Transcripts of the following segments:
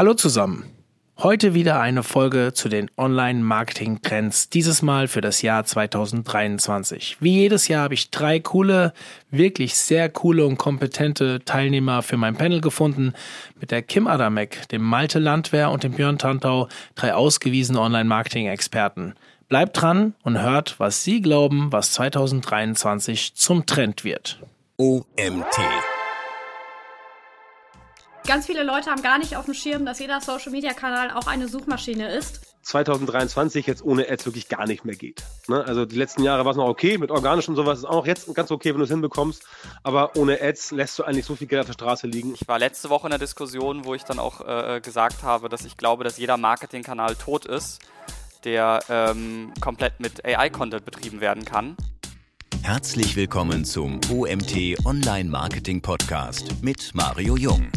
Hallo zusammen. Heute wieder eine Folge zu den Online-Marketing-Trends, dieses Mal für das Jahr 2023. Wie jedes Jahr habe ich drei coole, wirklich sehr coole und kompetente Teilnehmer für mein Panel gefunden. Mit der Kim Adamek, dem Malte Landwehr und dem Björn Tantau, drei ausgewiesene Online-Marketing-Experten. Bleibt dran und hört, was Sie glauben, was 2023 zum Trend wird. OMT Ganz viele Leute haben gar nicht auf dem Schirm, dass jeder Social-Media-Kanal auch eine Suchmaschine ist. 2023 jetzt ohne Ads wirklich gar nicht mehr geht. Ne? Also die letzten Jahre war es noch okay, mit organisch und sowas ist auch jetzt ganz okay, wenn du es hinbekommst, aber ohne Ads lässt du eigentlich so viel Geld auf der Straße liegen. Ich war letzte Woche in der Diskussion, wo ich dann auch äh, gesagt habe, dass ich glaube, dass jeder Marketingkanal tot ist, der ähm, komplett mit AI-Content betrieben werden kann. Herzlich willkommen zum OMT Online Marketing Podcast mit Mario Jung.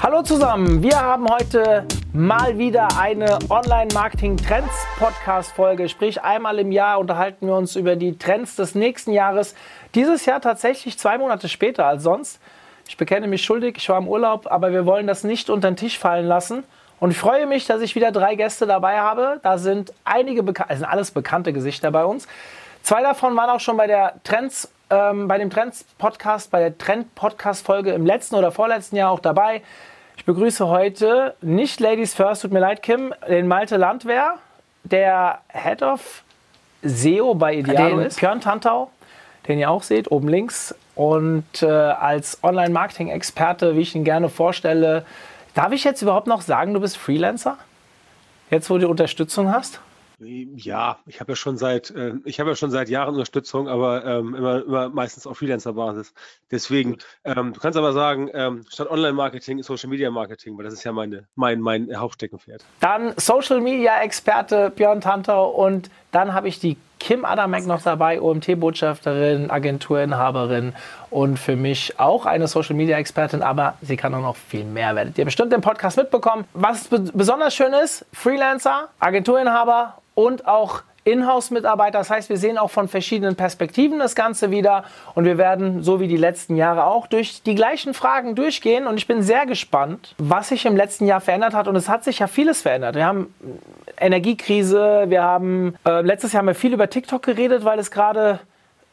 Hallo zusammen, wir haben heute mal wieder eine Online-Marketing-Trends-Podcast-Folge. Sprich, einmal im Jahr unterhalten wir uns über die Trends des nächsten Jahres. Dieses Jahr tatsächlich zwei Monate später als sonst. Ich bekenne mich schuldig, ich war im Urlaub, aber wir wollen das nicht unter den Tisch fallen lassen. Und ich freue mich, dass ich wieder drei Gäste dabei habe. Da sind einige, Beka also sind alles bekannte Gesichter bei uns. Zwei davon waren auch schon bei der Trends ähm, bei dem Trends-Podcast, bei der Trend-Podcast-Folge im letzten oder vorletzten Jahr auch dabei. Ich begrüße heute nicht Ladies First, tut mir leid, Kim, den Malte Landwehr, der Head of SEO bei Idealo den ist. Björn Tantau, den ihr auch seht, oben links. Und äh, als Online-Marketing-Experte, wie ich ihn gerne vorstelle, darf ich jetzt überhaupt noch sagen, du bist Freelancer? Jetzt, wo du Unterstützung hast? Ja, ich habe ja schon seit äh, ich habe ja schon seit Jahren Unterstützung, aber ähm, immer, immer meistens auf Freelancer-Basis. Deswegen, ähm, du kannst aber sagen, ähm, statt Online-Marketing Social Media Marketing, weil das ist ja meine, mein, mein Hauptsteckenpferd. Dann Social Media-Experte Björn Tantau und dann habe ich die Kim Adamek noch dabei, OMT-Botschafterin, Agenturinhaberin und für mich auch eine Social-Media-Expertin, aber sie kann auch noch viel mehr. Werdet ihr bestimmt im Podcast mitbekommen. Was besonders schön ist, Freelancer, Agenturinhaber und auch Inhouse-Mitarbeiter. Das heißt, wir sehen auch von verschiedenen Perspektiven das Ganze wieder und wir werden, so wie die letzten Jahre auch, durch die gleichen Fragen durchgehen und ich bin sehr gespannt, was sich im letzten Jahr verändert hat und es hat sich ja vieles verändert. Wir haben Energiekrise, wir haben, äh, letztes Jahr haben wir viel über TikTok geredet, weil es gerade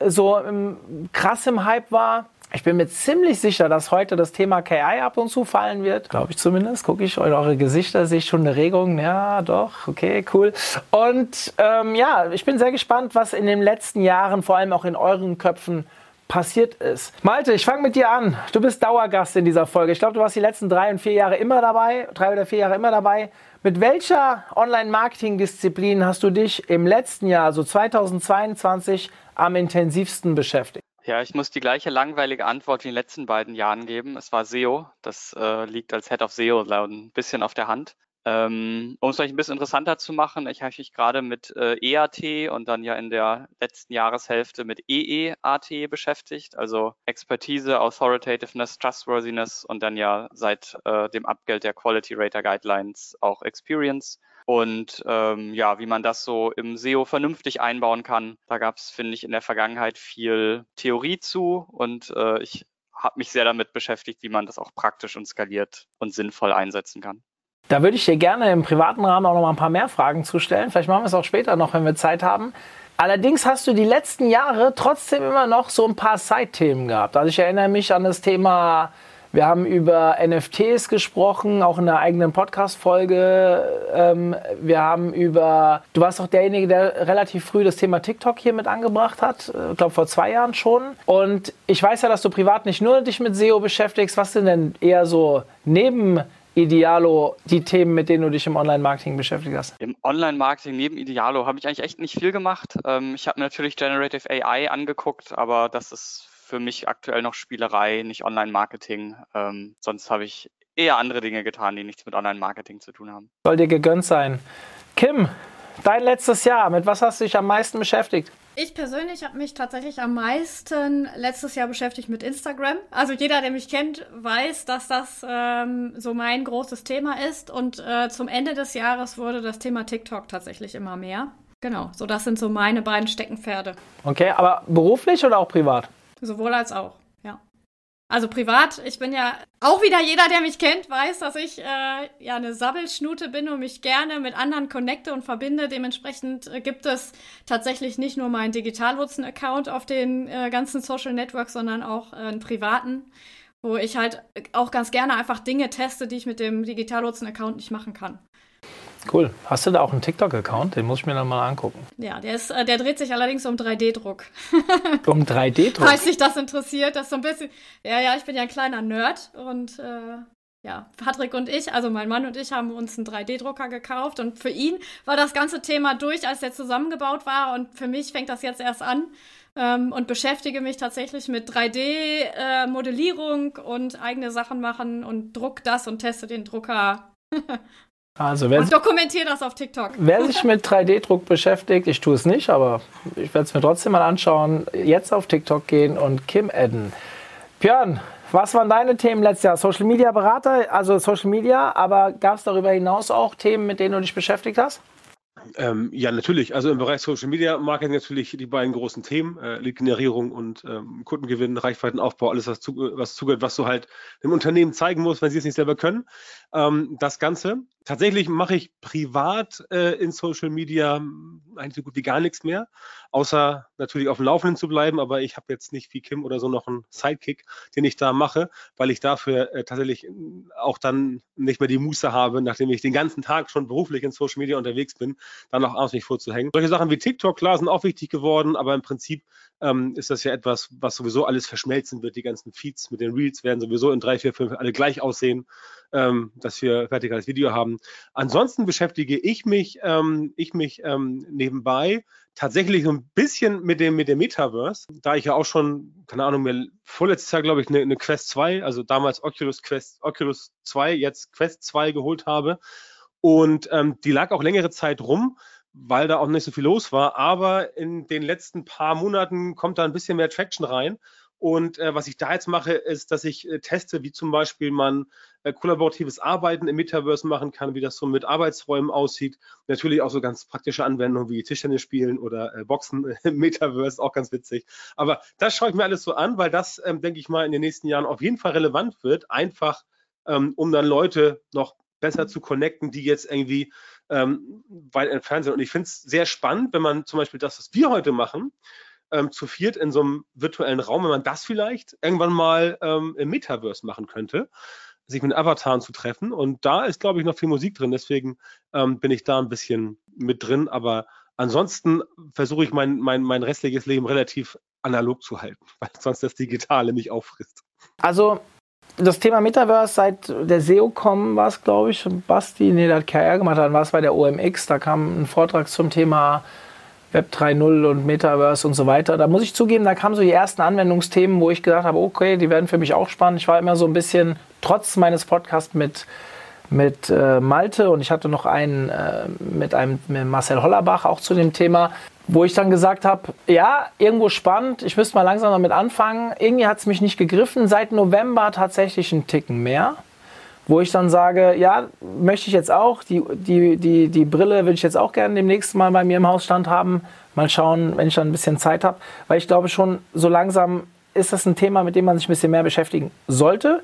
so ähm, krass im Hype war. Ich bin mir ziemlich sicher, dass heute das Thema KI ab und zu fallen wird. Glaube ich zumindest. Gucke ich eure Gesichter, sehe ich schon eine Regung. Ja, doch, okay, cool. Und ähm, ja, ich bin sehr gespannt, was in den letzten Jahren, vor allem auch in euren Köpfen, passiert ist. Malte, ich fange mit dir an. Du bist Dauergast in dieser Folge. Ich glaube, du warst die letzten drei und vier Jahre immer dabei, drei oder vier Jahre immer dabei. Mit welcher Online-Marketing-Disziplin hast du dich im letzten Jahr, also 2022, am intensivsten beschäftigt? Ja, ich muss die gleiche langweilige Antwort wie in den letzten beiden Jahren geben. Es war SEO. Das äh, liegt als Head of SEO ein bisschen auf der Hand. Ähm, um es vielleicht ein bisschen interessanter zu machen, ich habe mich gerade mit äh, EAT und dann ja in der letzten Jahreshälfte mit EEAT beschäftigt, also Expertise, Authoritativeness, Trustworthiness und dann ja seit äh, dem Abgeld der Quality Rater Guidelines auch Experience und ähm, ja, wie man das so im SEO vernünftig einbauen kann. Da gab es, finde ich, in der Vergangenheit viel Theorie zu und äh, ich habe mich sehr damit beschäftigt, wie man das auch praktisch und skaliert und sinnvoll einsetzen kann. Da würde ich dir gerne im privaten Rahmen auch noch mal ein paar mehr Fragen zu stellen. Vielleicht machen wir es auch später noch, wenn wir Zeit haben. Allerdings hast du die letzten Jahre trotzdem immer noch so ein paar Side-Themen gehabt. Also ich erinnere mich an das Thema wir haben über NFTs gesprochen, auch in einer eigenen Podcast-Folge. Ähm, wir haben über, du warst auch derjenige, der relativ früh das Thema TikTok hier mit angebracht hat. Ich glaube vor zwei Jahren schon. Und ich weiß ja, dass du privat nicht nur dich mit SEO beschäftigst. Was sind denn eher so neben Idealo die Themen, mit denen du dich im Online-Marketing beschäftigt hast? Im Online-Marketing neben Idealo habe ich eigentlich echt nicht viel gemacht. Ähm, ich habe mir natürlich Generative AI angeguckt, aber das ist für mich aktuell noch Spielerei, nicht Online-Marketing. Ähm, sonst habe ich eher andere Dinge getan, die nichts mit Online-Marketing zu tun haben. Soll dir gegönnt sein. Kim, dein letztes Jahr, mit was hast du dich am meisten beschäftigt? Ich persönlich habe mich tatsächlich am meisten letztes Jahr beschäftigt mit Instagram. Also jeder, der mich kennt, weiß, dass das ähm, so mein großes Thema ist. Und äh, zum Ende des Jahres wurde das Thema TikTok tatsächlich immer mehr. Genau, so das sind so meine beiden Steckenpferde. Okay, aber beruflich oder auch privat? Sowohl als auch. Also privat, ich bin ja auch wieder jeder, der mich kennt, weiß, dass ich äh, ja eine Sabbelschnute bin und mich gerne mit anderen connecte und verbinde. Dementsprechend äh, gibt es tatsächlich nicht nur meinen Digitalwurzen-Account auf den äh, ganzen Social Networks, sondern auch äh, einen privaten, wo ich halt auch ganz gerne einfach Dinge teste, die ich mit dem Digitalwurzen-Account nicht machen kann. Cool. Hast du da auch einen TikTok-Account? Den muss ich mir dann mal angucken. Ja, der, ist, äh, der dreht sich allerdings um 3D-Druck. um 3D-Druck? Falls sich das interessiert, das ist so ein bisschen. Ja, ja, ich bin ja ein kleiner Nerd und äh, ja, Patrick und ich, also mein Mann und ich, haben uns einen 3D-Drucker gekauft und für ihn war das ganze Thema durch, als der zusammengebaut war und für mich fängt das jetzt erst an. Ähm, und beschäftige mich tatsächlich mit 3D-Modellierung äh, und eigene Sachen machen und druck das und teste den Drucker Also wer und dokumentiere das auf TikTok. Wer sich mit 3D-Druck beschäftigt, ich tue es nicht, aber ich werde es mir trotzdem mal anschauen, jetzt auf TikTok gehen und Kim adden. Björn, was waren deine Themen letztes Jahr? Social Media Berater, also Social Media, aber gab es darüber hinaus auch Themen, mit denen du dich beschäftigt hast? Ähm, ja, natürlich. Also im Bereich Social Media Marketing natürlich die beiden großen Themen, äh, Lead-Generierung und ähm, Kundengewinn, Reichweitenaufbau, alles, was, zu, was zugehört, was du halt dem Unternehmen zeigen musst, wenn sie es nicht selber können. Ähm, das Ganze. Tatsächlich mache ich privat äh, in Social Media eigentlich so gut wie gar nichts mehr, außer natürlich auf dem Laufenden zu bleiben. Aber ich habe jetzt nicht wie Kim oder so noch einen Sidekick, den ich da mache, weil ich dafür äh, tatsächlich auch dann nicht mehr die Muße habe, nachdem ich den ganzen Tag schon beruflich in Social Media unterwegs bin, dann auch abends nicht vorzuhängen. Solche Sachen wie TikTok, klar, sind auch wichtig geworden, aber im Prinzip ähm, ist das ja etwas, was sowieso alles verschmelzen wird. Die ganzen Feeds mit den Reels werden sowieso in drei, vier, fünf alle gleich aussehen, ähm, dass wir vertikales Video haben. Ansonsten beschäftige ich mich, ähm, ich mich ähm, nebenbei tatsächlich so ein bisschen mit dem, mit dem Metaverse, da ich ja auch schon, keine Ahnung, mir vorletztes Jahr, glaube ich, eine, eine Quest 2, also damals Oculus Quest, Oculus 2, jetzt Quest 2 geholt habe. Und ähm, die lag auch längere Zeit rum, weil da auch nicht so viel los war. Aber in den letzten paar Monaten kommt da ein bisschen mehr Traction rein. Und äh, was ich da jetzt mache, ist, dass ich äh, teste, wie zum Beispiel man äh, kollaboratives Arbeiten im Metaverse machen kann, wie das so mit Arbeitsräumen aussieht. Natürlich auch so ganz praktische Anwendungen wie Tischtennis spielen oder äh, Boxen im Metaverse, auch ganz witzig. Aber das schaue ich mir alles so an, weil das, ähm, denke ich mal, in den nächsten Jahren auf jeden Fall relevant wird, einfach ähm, um dann Leute noch besser zu connecten, die jetzt irgendwie ähm, weit entfernt sind. Und ich finde es sehr spannend, wenn man zum Beispiel das, was wir heute machen, ähm, zu viert in so einem virtuellen Raum, wenn man das vielleicht irgendwann mal ähm, im Metaverse machen könnte, sich mit Avataren zu treffen. Und da ist, glaube ich, noch viel Musik drin. Deswegen ähm, bin ich da ein bisschen mit drin. Aber ansonsten versuche ich mein, mein, mein restliches Leben relativ analog zu halten, weil sonst das Digitale mich auffrisst. Also das Thema Metaverse seit der SEO-Com war es, glaube ich, Basti, nee, der hat KR gemacht, dann war es bei der OMX, da kam ein Vortrag zum Thema Web 3.0 und Metaverse und so weiter. Da muss ich zugeben, da kamen so die ersten Anwendungsthemen, wo ich gedacht habe, okay, die werden für mich auch spannend. Ich war immer so ein bisschen, trotz meines Podcasts mit, mit äh, Malte und ich hatte noch einen äh, mit einem mit Marcel Hollerbach auch zu dem Thema, wo ich dann gesagt habe, ja, irgendwo spannend, ich müsste mal langsam damit anfangen. Irgendwie hat es mich nicht gegriffen. Seit November tatsächlich einen Ticken mehr wo ich dann sage, ja, möchte ich jetzt auch, die, die, die, die Brille will ich jetzt auch gerne demnächst mal bei mir im Hausstand haben. Mal schauen, wenn ich dann ein bisschen Zeit habe, weil ich glaube schon, so langsam ist das ein Thema, mit dem man sich ein bisschen mehr beschäftigen sollte.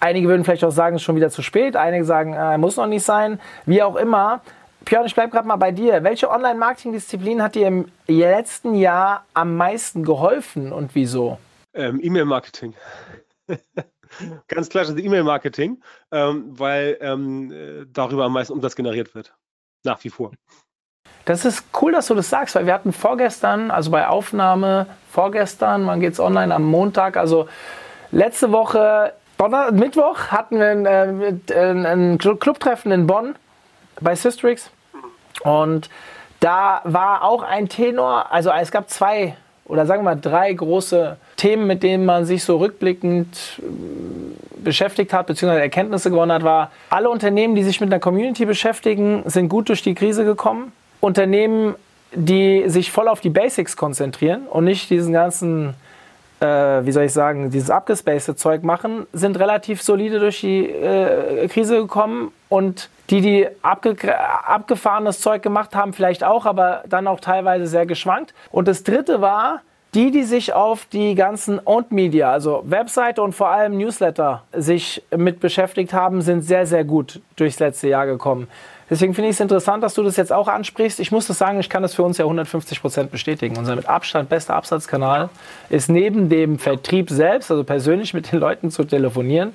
Einige würden vielleicht auch sagen, es ist schon wieder zu spät. Einige sagen, äh, muss noch nicht sein. Wie auch immer. Björn, ich bleibe gerade mal bei dir. Welche Online-Marketing-Disziplin hat dir im letzten Jahr am meisten geholfen und wieso? Ähm, E-Mail-Marketing. Ganz klar, das E-Mail-Marketing, ähm, weil ähm, äh, darüber am meisten Umsatz generiert wird. Nach wie vor. Das ist cool, dass du das sagst, weil wir hatten vorgestern, also bei Aufnahme vorgestern, wann geht es online? Am Montag, also letzte Woche, Donner Mittwoch hatten wir ein, äh, ein Clubtreffen in Bonn bei Systrix und da war auch ein Tenor, also es gab zwei oder sagen wir mal drei große Themen, mit denen man sich so rückblickend äh, beschäftigt hat, beziehungsweise Erkenntnisse gewonnen hat, war, alle Unternehmen, die sich mit einer Community beschäftigen, sind gut durch die Krise gekommen. Unternehmen, die sich voll auf die Basics konzentrieren und nicht diesen ganzen, äh, wie soll ich sagen, dieses abgespacede Zeug machen, sind relativ solide durch die äh, Krise gekommen und die, die abge abgefahrenes Zeug gemacht haben, vielleicht auch, aber dann auch teilweise sehr geschwankt. Und das dritte war, Die, die sich auf die ganzen Owned Media, also Webseite und vor allem Newsletter, sich mit beschäftigt haben, sind sehr, sehr gut durchs letzte Jahr gekommen. Deswegen finde ich es interessant, dass du das jetzt auch ansprichst. Ich muss das sagen, ich kann das für uns ja 150 Prozent bestätigen. Unser mit Abstand bester Absatzkanal ist neben dem Vertrieb selbst, also persönlich mit den Leuten zu telefonieren,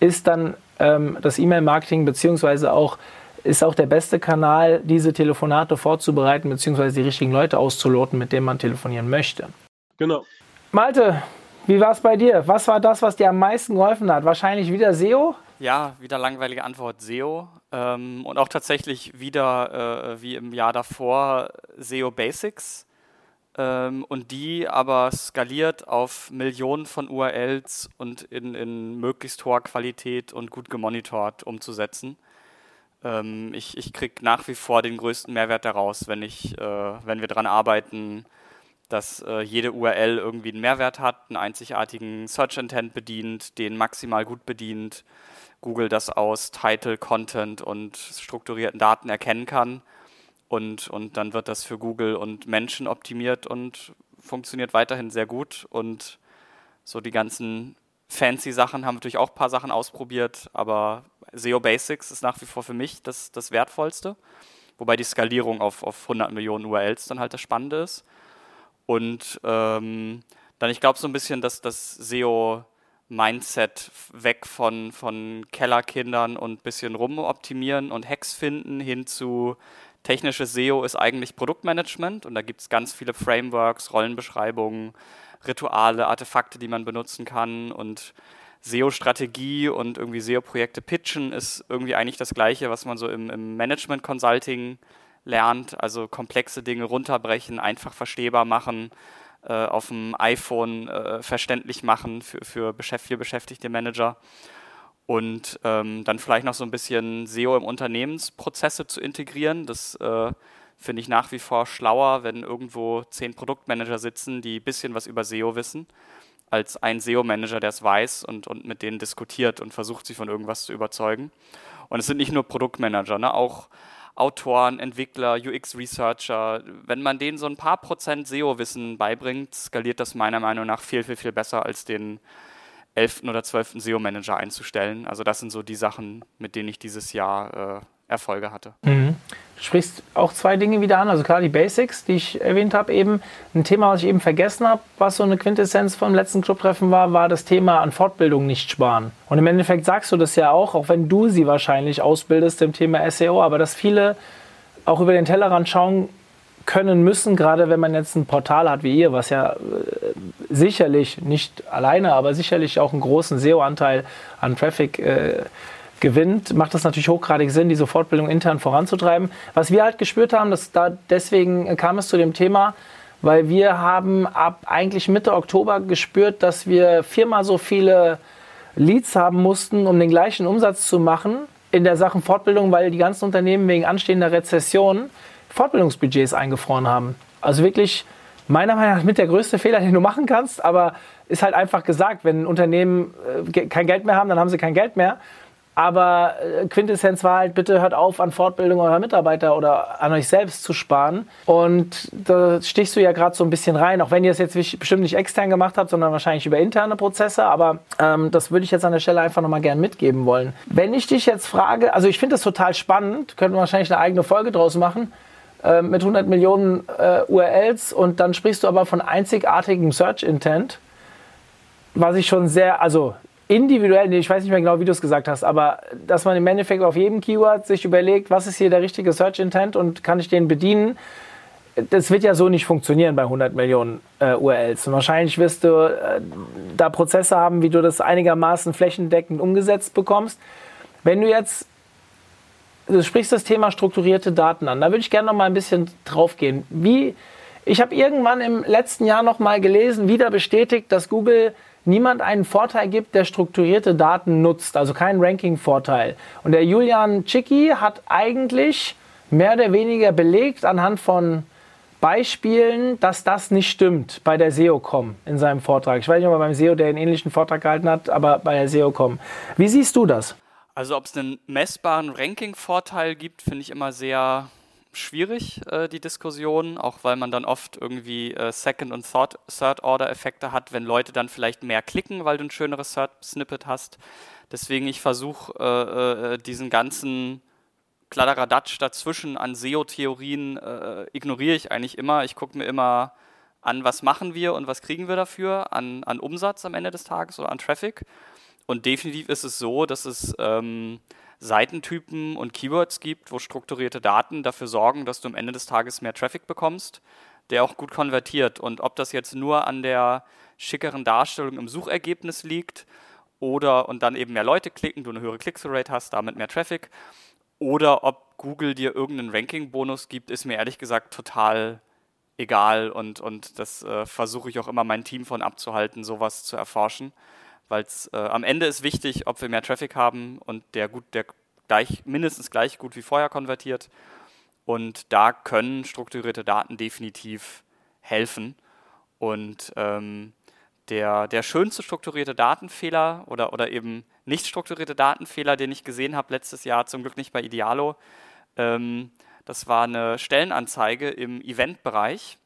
ist dann ähm, das E-Mail-Marketing beziehungsweise auch ist auch der beste Kanal, diese Telefonate vorzubereiten beziehungsweise die richtigen Leute auszuloten, mit denen man telefonieren möchte. Genau. Malte, wie war es bei dir? Was war das, was dir am meisten geholfen hat? Wahrscheinlich wieder SEO? Ja, wieder langweilige Antwort SEO. Ähm, und auch tatsächlich wieder äh, wie im Jahr davor SEO Basics. Ähm, und die aber skaliert auf Millionen von URLs und in, in möglichst hoher Qualität und gut gemonitort umzusetzen. Ähm, ich ich kriege nach wie vor den größten Mehrwert daraus, wenn, ich, äh, wenn wir daran arbeiten, dass äh, jede URL irgendwie einen Mehrwert hat, einen einzigartigen Search Intent bedient, den maximal gut bedient, Google das aus Title, Content und strukturierten Daten erkennen kann und, und dann wird das für Google und Menschen optimiert und funktioniert weiterhin sehr gut. Und so die ganzen fancy Sachen haben natürlich auch ein paar Sachen ausprobiert, aber SEO Basics ist nach wie vor für mich das, das Wertvollste. Wobei die Skalierung auf, auf 100 Millionen URLs dann halt das Spannende ist. Und ähm, dann, ich glaube so ein bisschen, dass das SEO Mindset weg von, von Kellerkindern und bisschen rumoptimieren und Hacks finden hin zu Technisches SEO ist eigentlich Produktmanagement und da gibt es ganz viele Frameworks, Rollenbeschreibungen, Rituale, Artefakte, die man benutzen kann und SEO-Strategie und irgendwie SEO-Projekte pitchen ist irgendwie eigentlich das Gleiche, was man so im, im Management-Consulting lernt, also komplexe Dinge runterbrechen, einfach verstehbar machen, auf dem iPhone äh, verständlich machen für, für viel beschäftigte Manager und ähm, dann vielleicht noch so ein bisschen SEO im Unternehmensprozesse zu integrieren. Das äh, finde ich nach wie vor schlauer, wenn irgendwo zehn Produktmanager sitzen, die ein bisschen was über SEO wissen, als ein SEO-Manager, der es weiß und, und mit denen diskutiert und versucht, sie von irgendwas zu überzeugen. Und es sind nicht nur Produktmanager, ne? auch Autoren, Entwickler, UX-Researcher. Wenn man denen so ein paar Prozent SEO-Wissen beibringt, skaliert das meiner Meinung nach viel, viel, viel besser als den 11. oder 12. SEO-Manager einzustellen. Also das sind so die Sachen, mit denen ich dieses Jahr äh, Erfolge hatte. Mhm. Du sprichst auch zwei Dinge wieder an. Also klar, die Basics, die ich erwähnt habe, eben ein Thema, was ich eben vergessen habe, was so eine Quintessenz vom letzten Clubtreffen war, war das Thema an Fortbildung nicht sparen. Und im Endeffekt sagst du das ja auch, auch wenn du sie wahrscheinlich ausbildest im Thema SEO, aber dass viele auch über den Tellerrand schauen können müssen, gerade wenn man jetzt ein Portal hat wie ihr, was ja äh, sicherlich nicht alleine, aber sicherlich auch einen großen SEO-Anteil an Traffic äh, gewinnt, macht das natürlich hochgradig Sinn, diese Fortbildung intern voranzutreiben. Was wir halt gespürt haben, dass da deswegen kam es zu dem Thema, weil wir haben ab eigentlich Mitte Oktober gespürt, dass wir viermal so viele Leads haben mussten, um den gleichen Umsatz zu machen in der Sachen Fortbildung, weil die ganzen Unternehmen wegen anstehender Rezession Fortbildungsbudgets eingefroren haben. Also wirklich meiner Meinung nach mit der größte Fehler, den du machen kannst, aber ist halt einfach gesagt, wenn Unternehmen äh, kein Geld mehr haben, dann haben sie kein Geld mehr. Aber äh, Quintessenz war halt, bitte hört auf, an Fortbildung eurer Mitarbeiter oder an euch selbst zu sparen. Und da stichst du ja gerade so ein bisschen rein, auch wenn ihr es jetzt bestimmt nicht extern gemacht habt, sondern wahrscheinlich über interne Prozesse. Aber ähm, das würde ich jetzt an der Stelle einfach nochmal gern mitgeben wollen. Wenn ich dich jetzt frage, also ich finde das total spannend, könnten wir wahrscheinlich eine eigene Folge draus machen äh, mit 100 Millionen äh, URLs und dann sprichst du aber von einzigartigem Search Intent, was ich schon sehr, also individuell, ich weiß nicht mehr genau, wie du es gesagt hast, aber dass man im Endeffekt auf jedem Keyword sich überlegt, was ist hier der richtige Search Intent und kann ich den bedienen, das wird ja so nicht funktionieren bei 100 Millionen äh, URLs. Und wahrscheinlich wirst du äh, da Prozesse haben, wie du das einigermaßen flächendeckend umgesetzt bekommst. Wenn du jetzt du sprichst das Thema strukturierte Daten an. Da würde ich gerne noch mal ein bisschen drauf gehen. Wie, ich habe irgendwann im letzten Jahr noch mal gelesen, wieder bestätigt, dass Google niemand einen Vorteil gibt, der strukturierte Daten nutzt, also keinen Ranking-Vorteil. Und der Julian Cicki hat eigentlich mehr oder weniger belegt anhand von Beispielen, dass das nicht stimmt bei der SEO.com in seinem Vortrag. Ich weiß nicht, ob er beim SEO der einen ähnlichen Vortrag gehalten hat, aber bei der SEO.com. Wie siehst du das? Also ob es einen messbaren Ranking-Vorteil gibt, finde ich immer sehr schwierig, äh, die Diskussion, auch weil man dann oft irgendwie äh, Second- und Third-Order-Effekte hat, wenn Leute dann vielleicht mehr klicken, weil du ein schöneres Third-Snippet hast. Deswegen, ich versuche äh, äh, diesen ganzen Kladderadatsch dazwischen an SEO-Theorien äh, ignoriere ich eigentlich immer. Ich gucke mir immer an, was machen wir und was kriegen wir dafür an, an Umsatz am Ende des Tages oder an Traffic. Und definitiv ist es so, dass es ähm, Seitentypen und Keywords gibt, wo strukturierte Daten dafür sorgen, dass du am Ende des Tages mehr Traffic bekommst, der auch gut konvertiert. Und ob das jetzt nur an der schickeren Darstellung im Suchergebnis liegt oder und dann eben mehr Leute klicken, du eine höhere Click-through-Rate hast, damit mehr Traffic, oder ob Google dir irgendeinen Ranking-Bonus gibt, ist mir ehrlich gesagt total egal und, und das äh, versuche ich auch immer mein Team von abzuhalten, sowas zu erforschen weil es äh, am Ende ist wichtig, ob wir mehr Traffic haben und der gut, der gleich, mindestens gleich gut wie vorher konvertiert. Und da können strukturierte Daten definitiv helfen. Und ähm, der, der schönste strukturierte Datenfehler oder, oder eben nicht strukturierte Datenfehler, den ich gesehen habe letztes Jahr, zum Glück nicht bei Idealo, ähm, das war eine Stellenanzeige im Eventbereich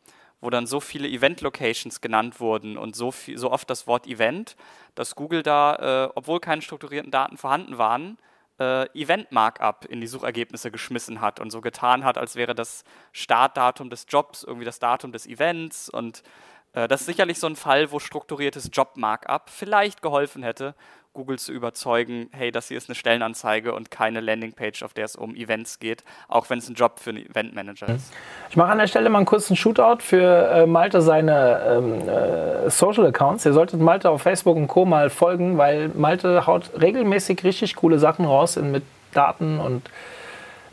wo dann so viele Event-Locations genannt wurden und so, viel, so oft das Wort Event, dass Google da, äh, obwohl keine strukturierten Daten vorhanden waren, äh, Event-Markup in die Suchergebnisse geschmissen hat und so getan hat, als wäre das Startdatum des Jobs irgendwie das Datum des Events. Und äh, das ist sicherlich so ein Fall, wo strukturiertes Job-Markup vielleicht geholfen hätte, Google zu überzeugen, hey, das hier ist eine Stellenanzeige und keine Landingpage, auf der es um Events geht, auch wenn es ein Job für einen Eventmanager ist. Ich mache an der Stelle mal einen kurzen Shootout für äh, Malte seine ähm, äh, Social Accounts. Ihr solltet Malte auf Facebook und Co. mal folgen, weil Malte haut regelmäßig richtig coole Sachen raus mit Daten und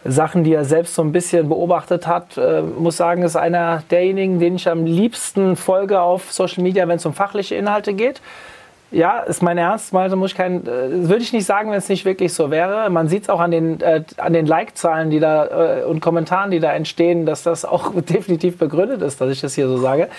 Sachen, die er selbst so ein bisschen beobachtet hat. Äh, muss sagen, ist einer derjenigen, den ich am liebsten folge auf Social Media, wenn es um fachliche Inhalte geht. Ja, ist mein Ernst. Mal muss ich kein, äh, würde ich nicht sagen, wenn es nicht wirklich so wäre. Man sieht es auch an den, äh, an den Like-Zahlen, die da äh, und Kommentaren, die da entstehen, dass das auch definitiv begründet ist, dass ich das hier so sage.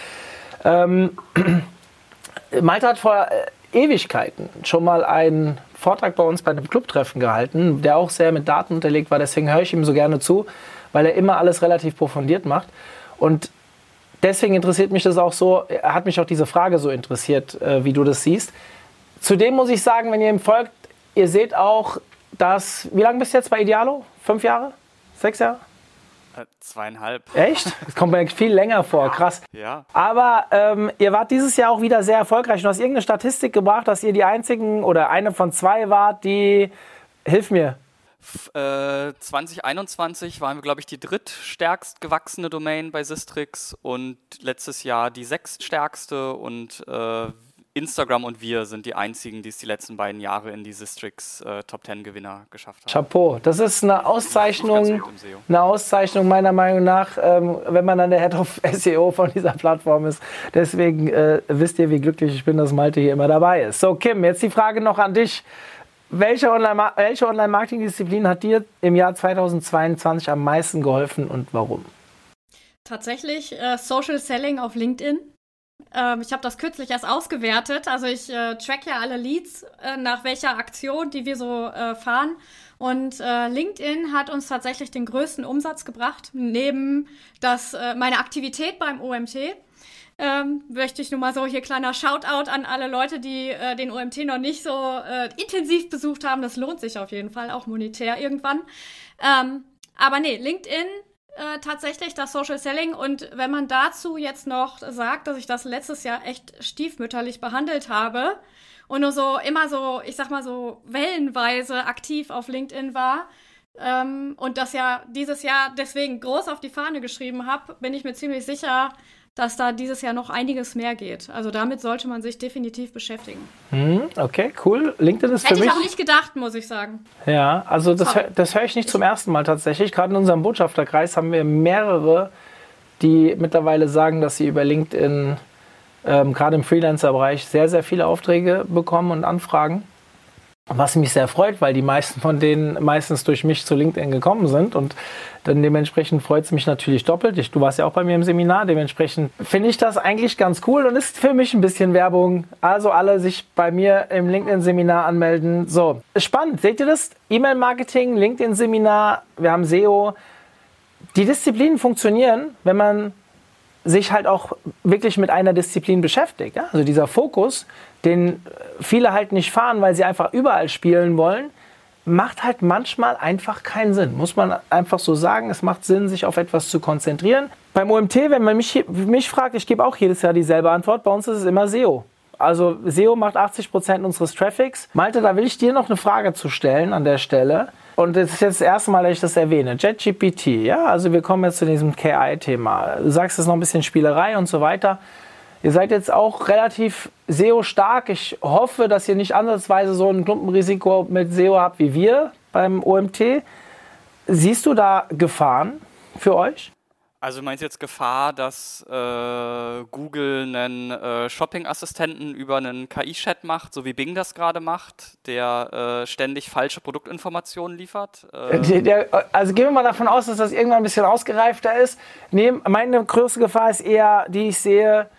Ähm, Malte hat vor äh, Ewigkeiten schon mal einen Vortrag bei uns bei einem Clubtreffen gehalten, der auch sehr mit Daten unterlegt war. Deswegen höre ich ihm so gerne zu, weil er immer alles relativ profundiert macht. Und deswegen interessiert mich das auch so, hat mich auch diese Frage so interessiert, äh, wie du das siehst. Zudem muss ich sagen, wenn ihr ihm folgt, ihr seht auch, dass, wie lange bist du jetzt bei Idealo? Fünf Jahre? Sechs Jahre? Äh, zweieinhalb. Echt? Das kommt mir viel länger vor, ja. krass. Ja. Aber ähm, ihr wart dieses Jahr auch wieder sehr erfolgreich. Du hast irgendeine Statistik gebracht, dass ihr die einzigen oder eine von zwei wart, die, hilf mir, 2021 äh, waren wir, glaube ich, die drittstärkst gewachsene Domain bei Sistrix und letztes Jahr die sechststärkste und äh, Instagram und wir sind die einzigen, die es die letzten beiden Jahre in die Sistrix äh, Top 10 Gewinner geschafft haben. Chapeau, das ist eine Auszeichnung, eine Auszeichnung meiner Meinung nach, ähm, wenn man dann der Head of SEO von dieser Plattform ist. Deswegen äh, wisst ihr, wie glücklich ich bin, dass Malte hier immer dabei ist. So, Kim, jetzt die Frage noch an dich. Welche Online-Marketing-Disziplin hat dir im Jahr 2022 am meisten geholfen und warum? Tatsächlich äh, Social Selling auf LinkedIn. Ähm, ich habe das kürzlich erst ausgewertet. Also ich äh, track ja alle Leads äh, nach welcher Aktion, die wir so äh, fahren. Und äh, LinkedIn hat uns tatsächlich den größten Umsatz gebracht, neben das, äh, meine Aktivität beim OMT ähm, möchte ich nur mal so hier kleiner Shoutout an alle Leute, die äh, den OMT noch nicht so äh, intensiv besucht haben. Das lohnt sich auf jeden Fall, auch monetär irgendwann. Ähm, aber nee, LinkedIn äh, tatsächlich das Social Selling und wenn man dazu jetzt noch sagt, dass ich das letztes Jahr echt stiefmütterlich behandelt habe und nur so immer so, ich sag mal so wellenweise aktiv auf LinkedIn war, ähm, und das ja dieses Jahr deswegen groß auf die Fahne geschrieben habe, bin ich mir ziemlich sicher, dass da dieses Jahr noch einiges mehr geht. Also damit sollte man sich definitiv beschäftigen. Hm, okay, cool. LinkedIn ist Hätte für mich... Hätte ich auch nicht gedacht, muss ich sagen. Ja, also das, das höre ich nicht zum ersten Mal tatsächlich. Gerade in unserem Botschafterkreis haben wir mehrere, die mittlerweile sagen, dass sie über LinkedIn ähm, gerade im Freelancer-Bereich sehr, sehr viele Aufträge bekommen und Anfragen. Was mich sehr freut, weil die meisten von denen meistens durch mich zu LinkedIn gekommen sind. Und dann dementsprechend freut es mich natürlich doppelt. Ich, du warst ja auch bei mir im Seminar. Dementsprechend finde ich das eigentlich ganz cool und ist für mich ein bisschen Werbung. Also alle sich bei mir im LinkedIn-Seminar anmelden. So, spannend. Seht ihr das? E-Mail-Marketing, LinkedIn-Seminar, wir haben SEO. die Disziplinen funktionieren, wenn man sich halt auch wirklich mit einer Disziplin beschäftigt. Also dieser Fokus, den viele halt nicht fahren, weil sie einfach überall spielen wollen, macht halt manchmal einfach keinen Sinn. Muss man einfach so sagen. Es macht Sinn, sich auf etwas zu konzentrieren. Beim OMT, wenn man mich, mich fragt, ich gebe auch jedes Jahr dieselbe Antwort. Bei uns ist es immer SEO. Also SEO macht 80 Prozent unseres Traffics. Malte, da will ich dir noch eine Frage zu stellen an der Stelle. Und das ist jetzt das erste Mal, dass ich das erwähne. JetGPT, ja, also wir kommen jetzt zu diesem KI-Thema. Du sagst, es ist noch ein bisschen Spielerei und so weiter. Ihr seid jetzt auch relativ SEO-stark. Ich hoffe, dass ihr nicht ansatzweise so ein Klumpenrisiko mit SEO habt wie wir beim OMT. Siehst du da Gefahren für euch? Also meinst du jetzt Gefahr, dass äh, Google einen äh, Shopping-Assistenten über einen KI-Chat macht, so wie Bing das gerade macht, der äh, ständig falsche Produktinformationen liefert? Äh, der, der, also gehen wir mal davon aus, dass das irgendwann ein bisschen ausgereifter ist. Nee, meine größte Gefahr ist eher, die ich sehe,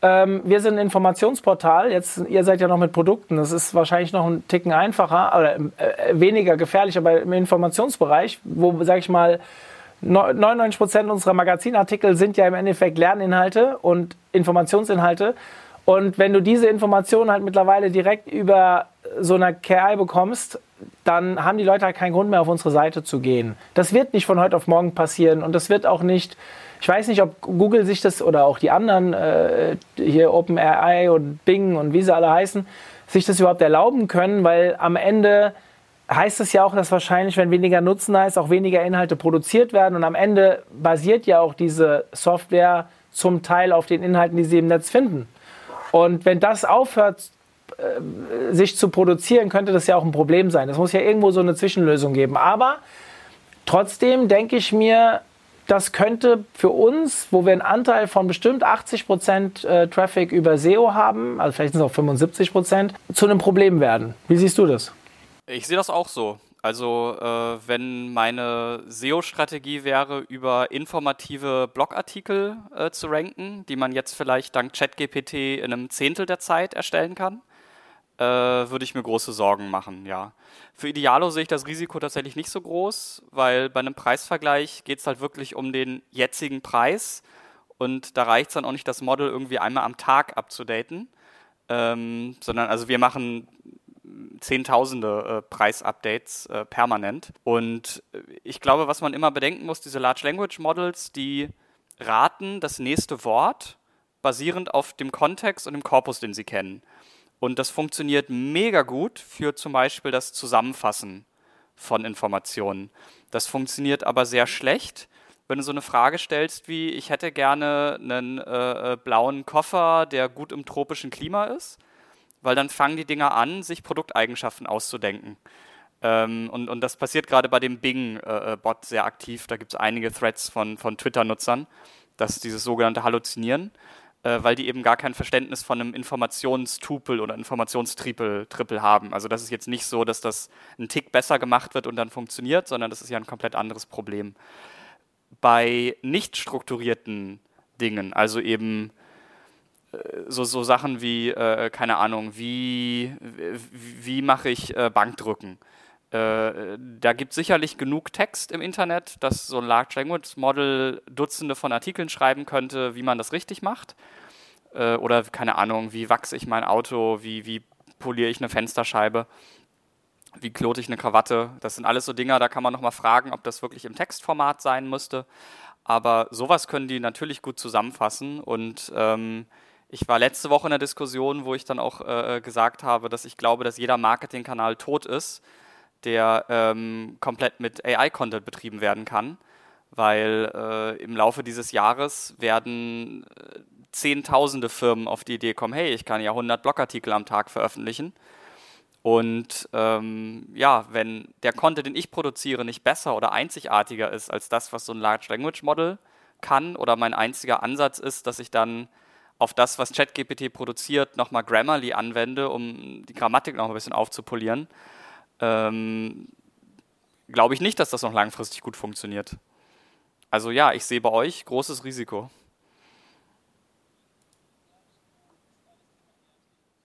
ähm, wir sind ein Informationsportal. Jetzt, ihr seid ja noch mit Produkten. Das ist wahrscheinlich noch ein Ticken einfacher oder äh, weniger gefährlich, aber im Informationsbereich, wo, sag ich mal, 99 Prozent unserer Magazinartikel sind ja im Endeffekt Lerninhalte und Informationsinhalte. Und wenn du diese Informationen halt mittlerweile direkt über so eine KI bekommst, dann haben die Leute halt keinen Grund mehr, auf unsere Seite zu gehen. Das wird nicht von heute auf morgen passieren und das wird auch nicht, ich weiß nicht, ob Google sich das oder auch die anderen, äh, hier OpenAI und Bing und wie sie alle heißen, sich das überhaupt erlauben können, weil am Ende heißt es ja auch, dass wahrscheinlich, wenn weniger Nutzen da ist, auch weniger Inhalte produziert werden. Und am Ende basiert ja auch diese Software zum Teil auf den Inhalten, die sie im Netz finden. Und wenn das aufhört, äh, sich zu produzieren, könnte das ja auch ein Problem sein. Das muss ja irgendwo so eine Zwischenlösung geben. Aber trotzdem denke ich mir, das könnte für uns, wo wir einen Anteil von bestimmt 80 Prozent äh, Traffic über SEO haben, also vielleicht sind es auch 75 Prozent, zu einem Problem werden. Wie siehst du das? Ich sehe das auch so. Also äh, wenn meine SEO-Strategie wäre, über informative Blogartikel äh, zu ranken, die man jetzt vielleicht dank ChatGPT in einem Zehntel der Zeit erstellen kann, äh, würde ich mir große Sorgen machen, ja. Für Idealo sehe ich das Risiko tatsächlich nicht so groß, weil bei einem Preisvergleich geht es halt wirklich um den jetzigen Preis und da reicht es dann auch nicht, das Model irgendwie einmal am Tag abzudaten, ähm, sondern also wir machen Zehntausende äh, Preisupdates äh, permanent. Und äh, ich glaube, was man immer bedenken muss, diese Large Language Models, die raten das nächste Wort basierend auf dem Kontext und dem Korpus, den sie kennen. Und das funktioniert mega gut für zum Beispiel das Zusammenfassen von Informationen. Das funktioniert aber sehr schlecht, wenn du so eine Frage stellst wie, ich hätte gerne einen äh, äh blauen Koffer, der gut im tropischen Klima ist weil dann fangen die Dinger an, sich Produkteigenschaften auszudenken. Ähm, und, und das passiert gerade bei dem Bing-Bot äh, sehr aktiv. Da gibt es einige Threads von, von Twitter-Nutzern, dass dieses sogenannte Halluzinieren, äh, weil die eben gar kein Verständnis von einem Informationstupel oder Informationstrippel Triple haben. Also das ist jetzt nicht so, dass das ein Tick besser gemacht wird und dann funktioniert, sondern das ist ja ein komplett anderes Problem. Bei nicht strukturierten Dingen, also eben so, so Sachen wie, äh, keine Ahnung, wie, wie, wie mache ich äh, Bankdrücken? Äh, da gibt es sicherlich genug Text im Internet, dass so ein Large Language Model Dutzende von Artikeln schreiben könnte, wie man das richtig macht. Äh, oder keine Ahnung, wie wachse ich mein Auto, wie, wie poliere ich eine Fensterscheibe, wie klote ich eine Krawatte. Das sind alles so Dinge, da kann man nochmal fragen, ob das wirklich im Textformat sein müsste. Aber sowas können die natürlich gut zusammenfassen und ähm, ich war letzte Woche in der Diskussion, wo ich dann auch äh, äh, gesagt habe, dass ich glaube, dass jeder Marketingkanal tot ist, der ähm, komplett mit AI-Content betrieben werden kann, weil äh, im Laufe dieses Jahres werden äh, Zehntausende Firmen auf die Idee kommen, hey, ich kann ja 100 Blogartikel am Tag veröffentlichen. Und ähm, ja, wenn der Content, den ich produziere, nicht besser oder einzigartiger ist als das, was so ein Large Language Model kann, oder mein einziger Ansatz ist, dass ich dann auf das, was ChatGPT produziert, nochmal Grammarly anwende, um die Grammatik noch ein bisschen aufzupolieren, ähm, glaube ich nicht, dass das noch langfristig gut funktioniert. Also ja, ich sehe bei euch großes Risiko.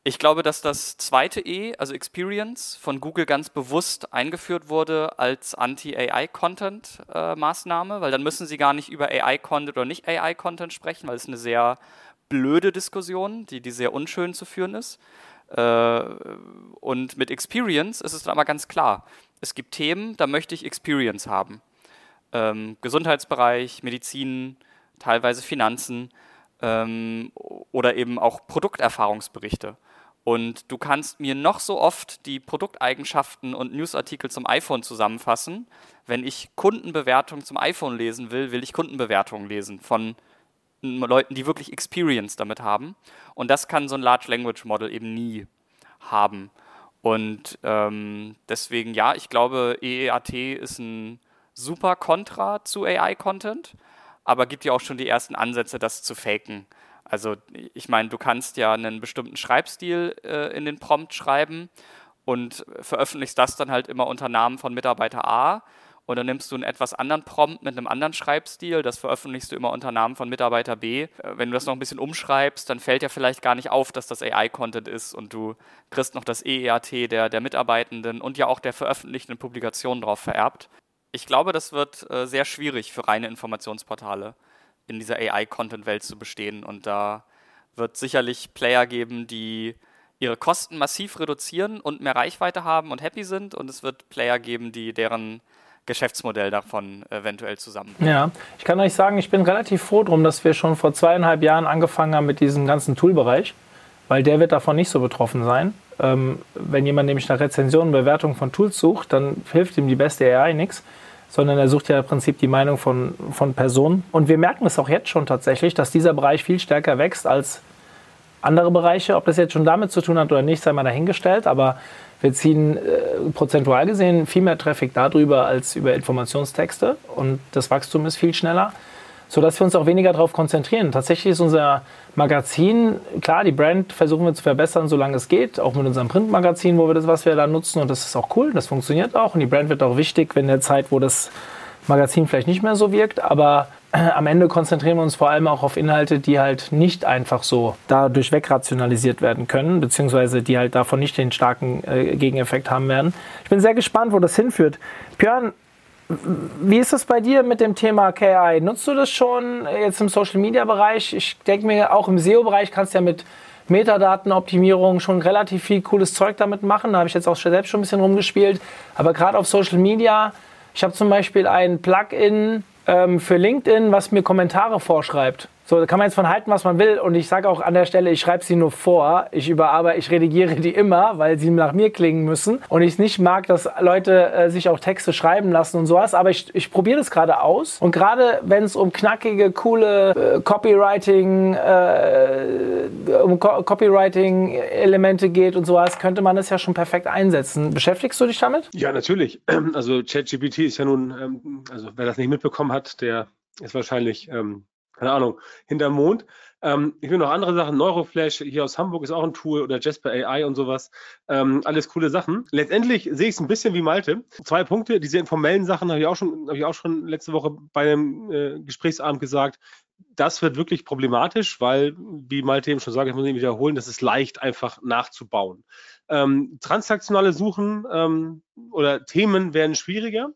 Ich glaube, dass das zweite E, also Experience, von Google ganz bewusst eingeführt wurde als Anti-AI-Content-Maßnahme, weil dann müssen sie gar nicht über AI-Content oder nicht AI-Content sprechen, weil es eine sehr blöde Diskussion, die, die sehr unschön zu führen ist. Äh, und mit Experience ist es dann aber ganz klar. Es gibt Themen, da möchte ich Experience haben. Ähm, Gesundheitsbereich, Medizin, teilweise Finanzen ähm, oder eben auch Produkterfahrungsberichte. Und du kannst mir noch so oft die Produkteigenschaften und Newsartikel zum iPhone zusammenfassen. Wenn ich Kundenbewertungen zum iPhone lesen will, will ich Kundenbewertungen lesen von Leuten, die wirklich Experience damit haben. Und das kann so ein Large Language Model eben nie haben. Und ähm, deswegen, ja, ich glaube, EEAT ist ein super Kontra zu AI-Content, aber gibt ja auch schon die ersten Ansätze, das zu faken. Also ich meine, du kannst ja einen bestimmten Schreibstil äh, in den Prompt schreiben und veröffentlichst das dann halt immer unter Namen von Mitarbeiter A. Dann nimmst du einen etwas anderen Prompt mit einem anderen Schreibstil, das veröffentlichst du immer unter Namen von Mitarbeiter B. Äh, wenn du das noch ein bisschen umschreibst, dann fällt ja vielleicht gar nicht auf, dass das AI-Content ist und du kriegst noch das EEAT der, der Mitarbeitenden und ja auch der veröffentlichten Publikationen drauf vererbt. Ich glaube, das wird äh, sehr schwierig für reine Informationsportale in dieser AI-Content-Welt zu bestehen. Und da wird sicherlich Player geben, die ihre Kosten massiv reduzieren und mehr Reichweite haben und happy sind. Und es wird Player geben, die deren Geschäftsmodell davon eventuell zusammen. Ja, ich kann euch sagen, ich bin relativ froh drum, dass wir schon vor zweieinhalb Jahren angefangen haben mit diesem ganzen Toolbereich, weil der wird davon nicht so betroffen sein. Ähm, wenn jemand nämlich nach Rezensionen, Bewertungen von Tools sucht, dann hilft ihm die beste AI nichts sondern er sucht ja im Prinzip die Meinung von, von Personen. Und wir merken es auch jetzt schon tatsächlich, dass dieser Bereich viel stärker wächst als andere Bereiche. Ob das jetzt schon damit zu tun hat oder nicht, sei mal dahingestellt. Aber wir ziehen äh, prozentual gesehen viel mehr Traffic darüber als über Informationstexte. Und das Wachstum ist viel schneller sodass wir uns auch weniger darauf konzentrieren. Tatsächlich ist unser Magazin, klar, die Brand versuchen wir zu verbessern, solange es geht, auch mit unserem Printmagazin, wo wir das, was wir da nutzen und das ist auch cool, das funktioniert auch und die Brand wird auch wichtig, wenn in der Zeit, wo das Magazin vielleicht nicht mehr so wirkt, aber am Ende konzentrieren wir uns vor allem auch auf Inhalte, die halt nicht einfach so dadurch wegrationalisiert werden können, beziehungsweise die halt davon nicht den starken äh, Gegeneffekt haben werden. Ich bin sehr gespannt, wo das hinführt. Björn, wie ist das bei dir mit dem Thema KI? Nutzt du das schon jetzt im Social Media Bereich? Ich denke mir, auch im SEO-Bereich kannst du ja mit Metadatenoptimierung schon relativ viel cooles Zeug damit machen. Da habe ich jetzt auch selbst schon ein bisschen rumgespielt. Aber gerade auf Social Media, ich habe zum Beispiel ein Plugin ähm, für LinkedIn, was mir Kommentare vorschreibt. So, da kann man jetzt von halten, was man will. Und ich sage auch an der Stelle, ich schreibe sie nur vor. Ich überarbeite, ich redigiere die immer, weil sie nach mir klingen müssen. Und ich nicht mag, dass Leute äh, sich auch Texte schreiben lassen und sowas. Aber ich, ich probiere das gerade aus. Und gerade wenn es um knackige, coole äh, Copywriting, äh, um Co Copywriting-Elemente geht und sowas, könnte man das ja schon perfekt einsetzen. Beschäftigst du dich damit? Ja, natürlich. Also ChatGPT ist ja nun, ähm, also wer das nicht mitbekommen hat, der ist wahrscheinlich ähm, keine Ahnung, hinterm Mond. Ähm, ich will noch andere Sachen, Neuroflash hier aus Hamburg ist auch ein Tool oder Jasper AI und sowas. Ähm, alles coole Sachen. Letztendlich sehe ich es ein bisschen wie Malte. Zwei Punkte, diese informellen Sachen habe ich auch schon, habe ich auch schon letzte Woche bei einem äh, Gesprächsabend gesagt. Das wird wirklich problematisch, weil, wie Malte eben schon sagt, ich muss nicht wiederholen, das ist leicht einfach nachzubauen. Ähm, transaktionale Suchen ähm, oder Themen werden schwieriger.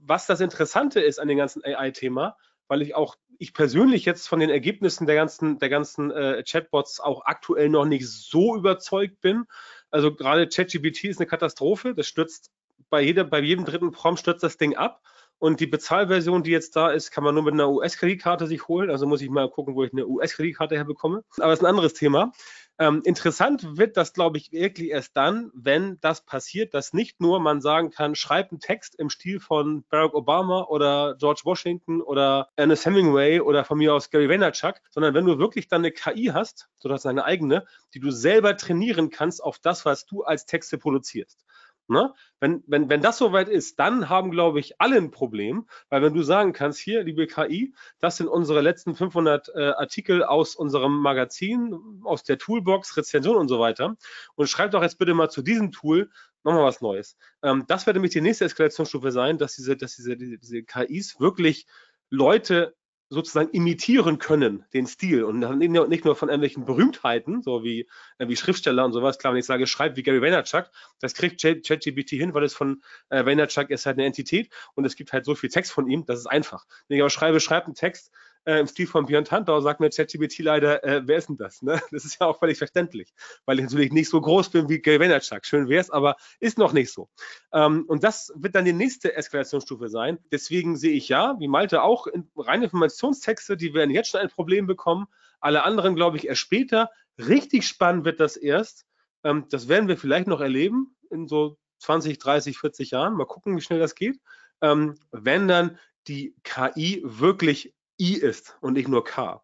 Was das Interessante ist an dem ganzen AI-Thema, weil ich auch ich persönlich jetzt von den Ergebnissen der ganzen, der ganzen äh, Chatbots auch aktuell noch nicht so überzeugt bin. Also gerade ChatGPT ist eine Katastrophe. Das stürzt bei, jeder, bei jedem dritten Prompt stürzt das Ding ab. Und die Bezahlversion, die jetzt da ist, kann man nur mit einer US-Kreditkarte sich holen. Also muss ich mal gucken, wo ich eine US-Kreditkarte herbekomme. Aber das ist ein anderes Thema. Ähm, interessant wird das, glaube ich, wirklich erst dann, wenn das passiert, dass nicht nur man sagen kann, schreib einen Text im Stil von Barack Obama oder George Washington oder Ernest Hemingway oder von mir aus Gary Vaynerchuk, sondern wenn du wirklich dann eine KI hast, so dass eine eigene, die du selber trainieren kannst auf das, was du als Texte produzierst. Ne? Wenn, wenn, wenn das soweit ist, dann haben, glaube ich, alle ein Problem, weil wenn du sagen kannst, hier, liebe KI, das sind unsere letzten 500 äh, Artikel aus unserem Magazin, aus der Toolbox, Rezension und so weiter und schreib doch jetzt bitte mal zu diesem Tool nochmal was Neues. Ähm, das wird nämlich die nächste Eskalationsstufe sein, dass diese, dass diese, diese, diese KIs wirklich Leute sozusagen imitieren können, den Stil. Und nicht nur von irgendwelchen Berühmtheiten, so wie, wie Schriftsteller und sowas. Klar, wenn ich sage, schreib wie Gary Vaynerchuk, das kriegt ChatGPT hin, weil es von äh, Vaynerchuk ist halt eine Entität und es gibt halt so viel Text von ihm, das ist einfach. Wenn ich aber schreibe, schreib einen Text, äh, im Stil von Björn Tantau, sagt mir ChatGPT leider, äh, wer ist denn das? Ne? Das ist ja auch völlig verständlich, weil ich natürlich nicht so groß bin wie Gary. Schön wäre es, aber ist noch nicht so. Ähm, und das wird dann die nächste Eskalationsstufe sein. Deswegen sehe ich ja, wie Malte auch, in, reine Informationstexte, die werden jetzt schon ein Problem bekommen. Alle anderen, glaube ich, erst später. Richtig spannend wird das erst. Ähm, das werden wir vielleicht noch erleben in so 20, 30, 40 Jahren. Mal gucken, wie schnell das geht. Ähm, wenn dann die KI wirklich I ist und nicht nur K.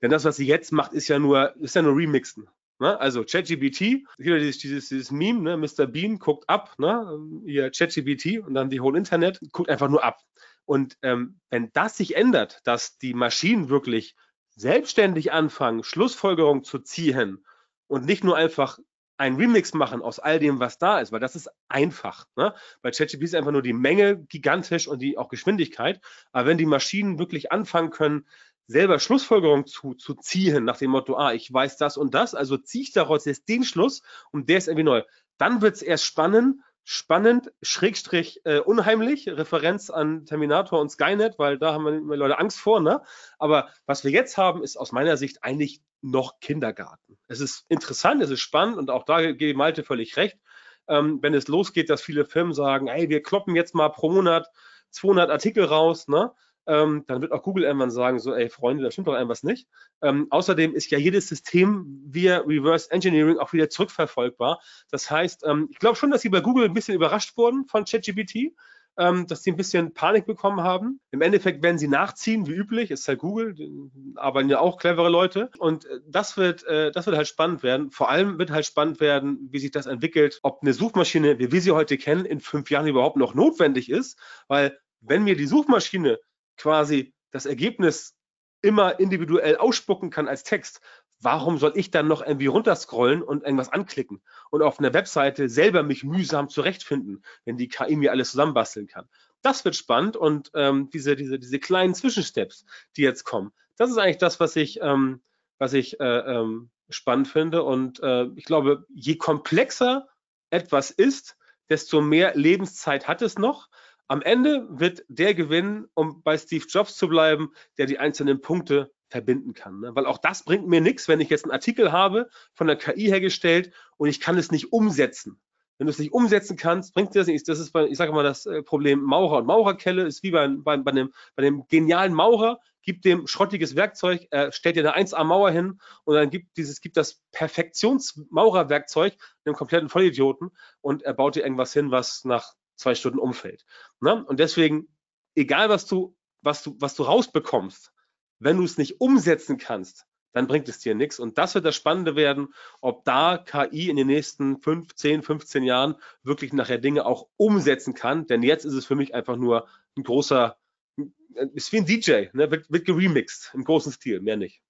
Denn das, was sie jetzt macht, ist ja nur, ist ja nur Remixen. Ne? Also ChatGPT, hier dieses, dieses, dieses Meme, ne? Mr. Bean guckt ab, ne? hier ChatGPT und dann die whole Internet, guckt einfach nur ab. Und ähm, wenn das sich ändert, dass die Maschinen wirklich selbstständig anfangen, Schlussfolgerungen zu ziehen und nicht nur einfach ein Remix machen aus all dem, was da ist, weil das ist einfach. Ne? Bei ChatGPT ist einfach nur die Menge gigantisch und die auch Geschwindigkeit. Aber wenn die Maschinen wirklich anfangen können, selber Schlussfolgerungen zu, zu ziehen, nach dem Motto, ah, ich weiß das und das, also ziehe ich daraus jetzt den Schluss und der ist irgendwie neu. Dann wird es erst spannend, spannend, Schrägstrich äh, unheimlich, Referenz an Terminator und Skynet, weil da haben wir Leute Angst vor, ne? Aber was wir jetzt haben, ist aus meiner Sicht eigentlich noch Kindergarten. Es ist interessant, es ist spannend und auch da gebe Malte völlig recht. Ähm, wenn es losgeht, dass viele Firmen sagen, hey, wir kloppen jetzt mal pro Monat 200 Artikel raus, ne? Ähm, dann wird auch Google irgendwann sagen, so, ey Freunde, da stimmt doch irgendwas nicht. Ähm, außerdem ist ja jedes System via Reverse Engineering auch wieder zurückverfolgbar. Das heißt, ähm, ich glaube schon, dass sie bei Google ein bisschen überrascht wurden von ChatGPT, ähm, dass sie ein bisschen Panik bekommen haben. Im Endeffekt werden sie nachziehen, wie üblich, ist halt Google, arbeiten ja auch clevere Leute. Und äh, das wird, äh, das wird halt spannend werden. Vor allem wird halt spannend werden, wie sich das entwickelt, ob eine Suchmaschine, wie wir sie heute kennen, in fünf Jahren überhaupt noch notwendig ist. Weil wenn mir die Suchmaschine quasi das Ergebnis immer individuell ausspucken kann als Text, warum soll ich dann noch irgendwie runterscrollen und irgendwas anklicken und auf einer Webseite selber mich mühsam zurechtfinden, wenn die KI mir alles zusammenbasteln kann? Das wird spannend und ähm, diese, diese, diese kleinen Zwischensteps, die jetzt kommen, das ist eigentlich das, was ich, ähm, was ich äh, ähm, spannend finde. Und äh, ich glaube, je komplexer etwas ist, desto mehr Lebenszeit hat es noch. Am Ende wird der gewinnen, um bei Steve Jobs zu bleiben, der die einzelnen Punkte verbinden kann. Ne? Weil auch das bringt mir nichts, wenn ich jetzt einen Artikel habe, von der KI hergestellt und ich kann es nicht umsetzen. Wenn du es nicht umsetzen kannst, bringt dir das nichts. Das ist, bei, ich sage mal, das äh, Problem Maurer und Maurerkelle ist wie bei, bei, bei, dem, bei dem genialen Maurer, gibt dem schrottiges Werkzeug, er stellt dir eine 1A-Mauer hin und dann gibt dieses, gibt das Perfektionsmaurerwerkzeug dem kompletten Vollidioten und er baut dir irgendwas hin, was nach zwei Stunden umfällt. Ne? Und deswegen, egal was du, was du, was du rausbekommst, wenn du es nicht umsetzen kannst, dann bringt es dir nichts. Und das wird das Spannende werden, ob da KI in den nächsten 5, 10, 15 Jahren wirklich nachher Dinge auch umsetzen kann. Denn jetzt ist es für mich einfach nur ein großer, ist wie ein DJ, ne? wird, wird geremixed im großen Stil, mehr nicht.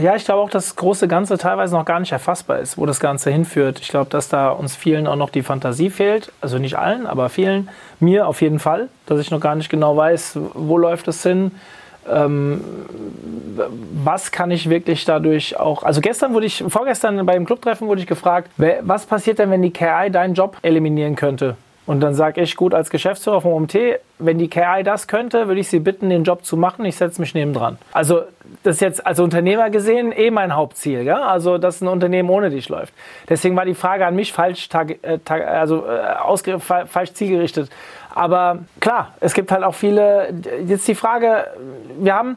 Ja, ich glaube auch, dass das große Ganze teilweise noch gar nicht erfassbar ist, wo das Ganze hinführt. Ich glaube, dass da uns vielen auch noch die Fantasie fehlt. Also nicht allen, aber vielen. Mir auf jeden Fall, dass ich noch gar nicht genau weiß, wo läuft es hin ähm, was kann ich wirklich dadurch auch. Also gestern wurde ich, vorgestern beim Clubtreffen wurde ich gefragt, was passiert denn, wenn die KI deinen Job eliminieren könnte? Und dann sage ich, gut, als Geschäftsführer vom OMT, wenn die KI das könnte, würde ich sie bitten, den Job zu machen. Ich setze mich neben dran. Also, das ist jetzt als Unternehmer gesehen eh mein Hauptziel. Gell? Also, dass ein Unternehmen ohne dich läuft. Deswegen war die Frage an mich falsch, äh, also, äh, falsch zielgerichtet. Aber klar, es gibt halt auch viele. Jetzt die Frage, wir haben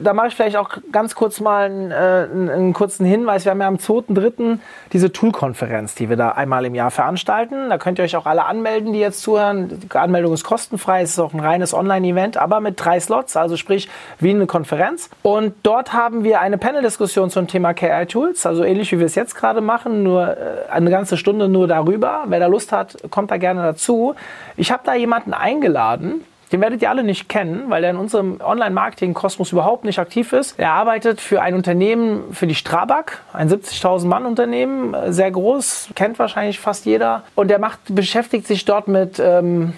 da mache ich vielleicht auch ganz kurz mal einen, äh, einen kurzen Hinweis. Wir haben ja am 2.3. diese Tool-Konferenz, die wir da einmal im Jahr veranstalten. Da könnt ihr euch auch alle anmelden, die jetzt zuhören. Die Anmeldung ist kostenfrei, es ist auch ein reines Online-Event, aber mit drei Slots, also sprich wie eine Konferenz. Und dort haben wir eine Panel-Diskussion zum Thema KI-Tools, also ähnlich wie wir es jetzt gerade machen, nur äh, eine ganze Stunde nur darüber. Wer da Lust hat, kommt da gerne dazu. Ich habe da jemanden eingeladen, den werdet ihr alle nicht kennen, weil er in unserem Online-Marketing-Kosmos überhaupt nicht aktiv ist. Er arbeitet für ein Unternehmen, für die Strabag, ein 70.000 Mann-Unternehmen, sehr groß, kennt wahrscheinlich fast jeder. Und er macht, beschäftigt sich dort mit ähm,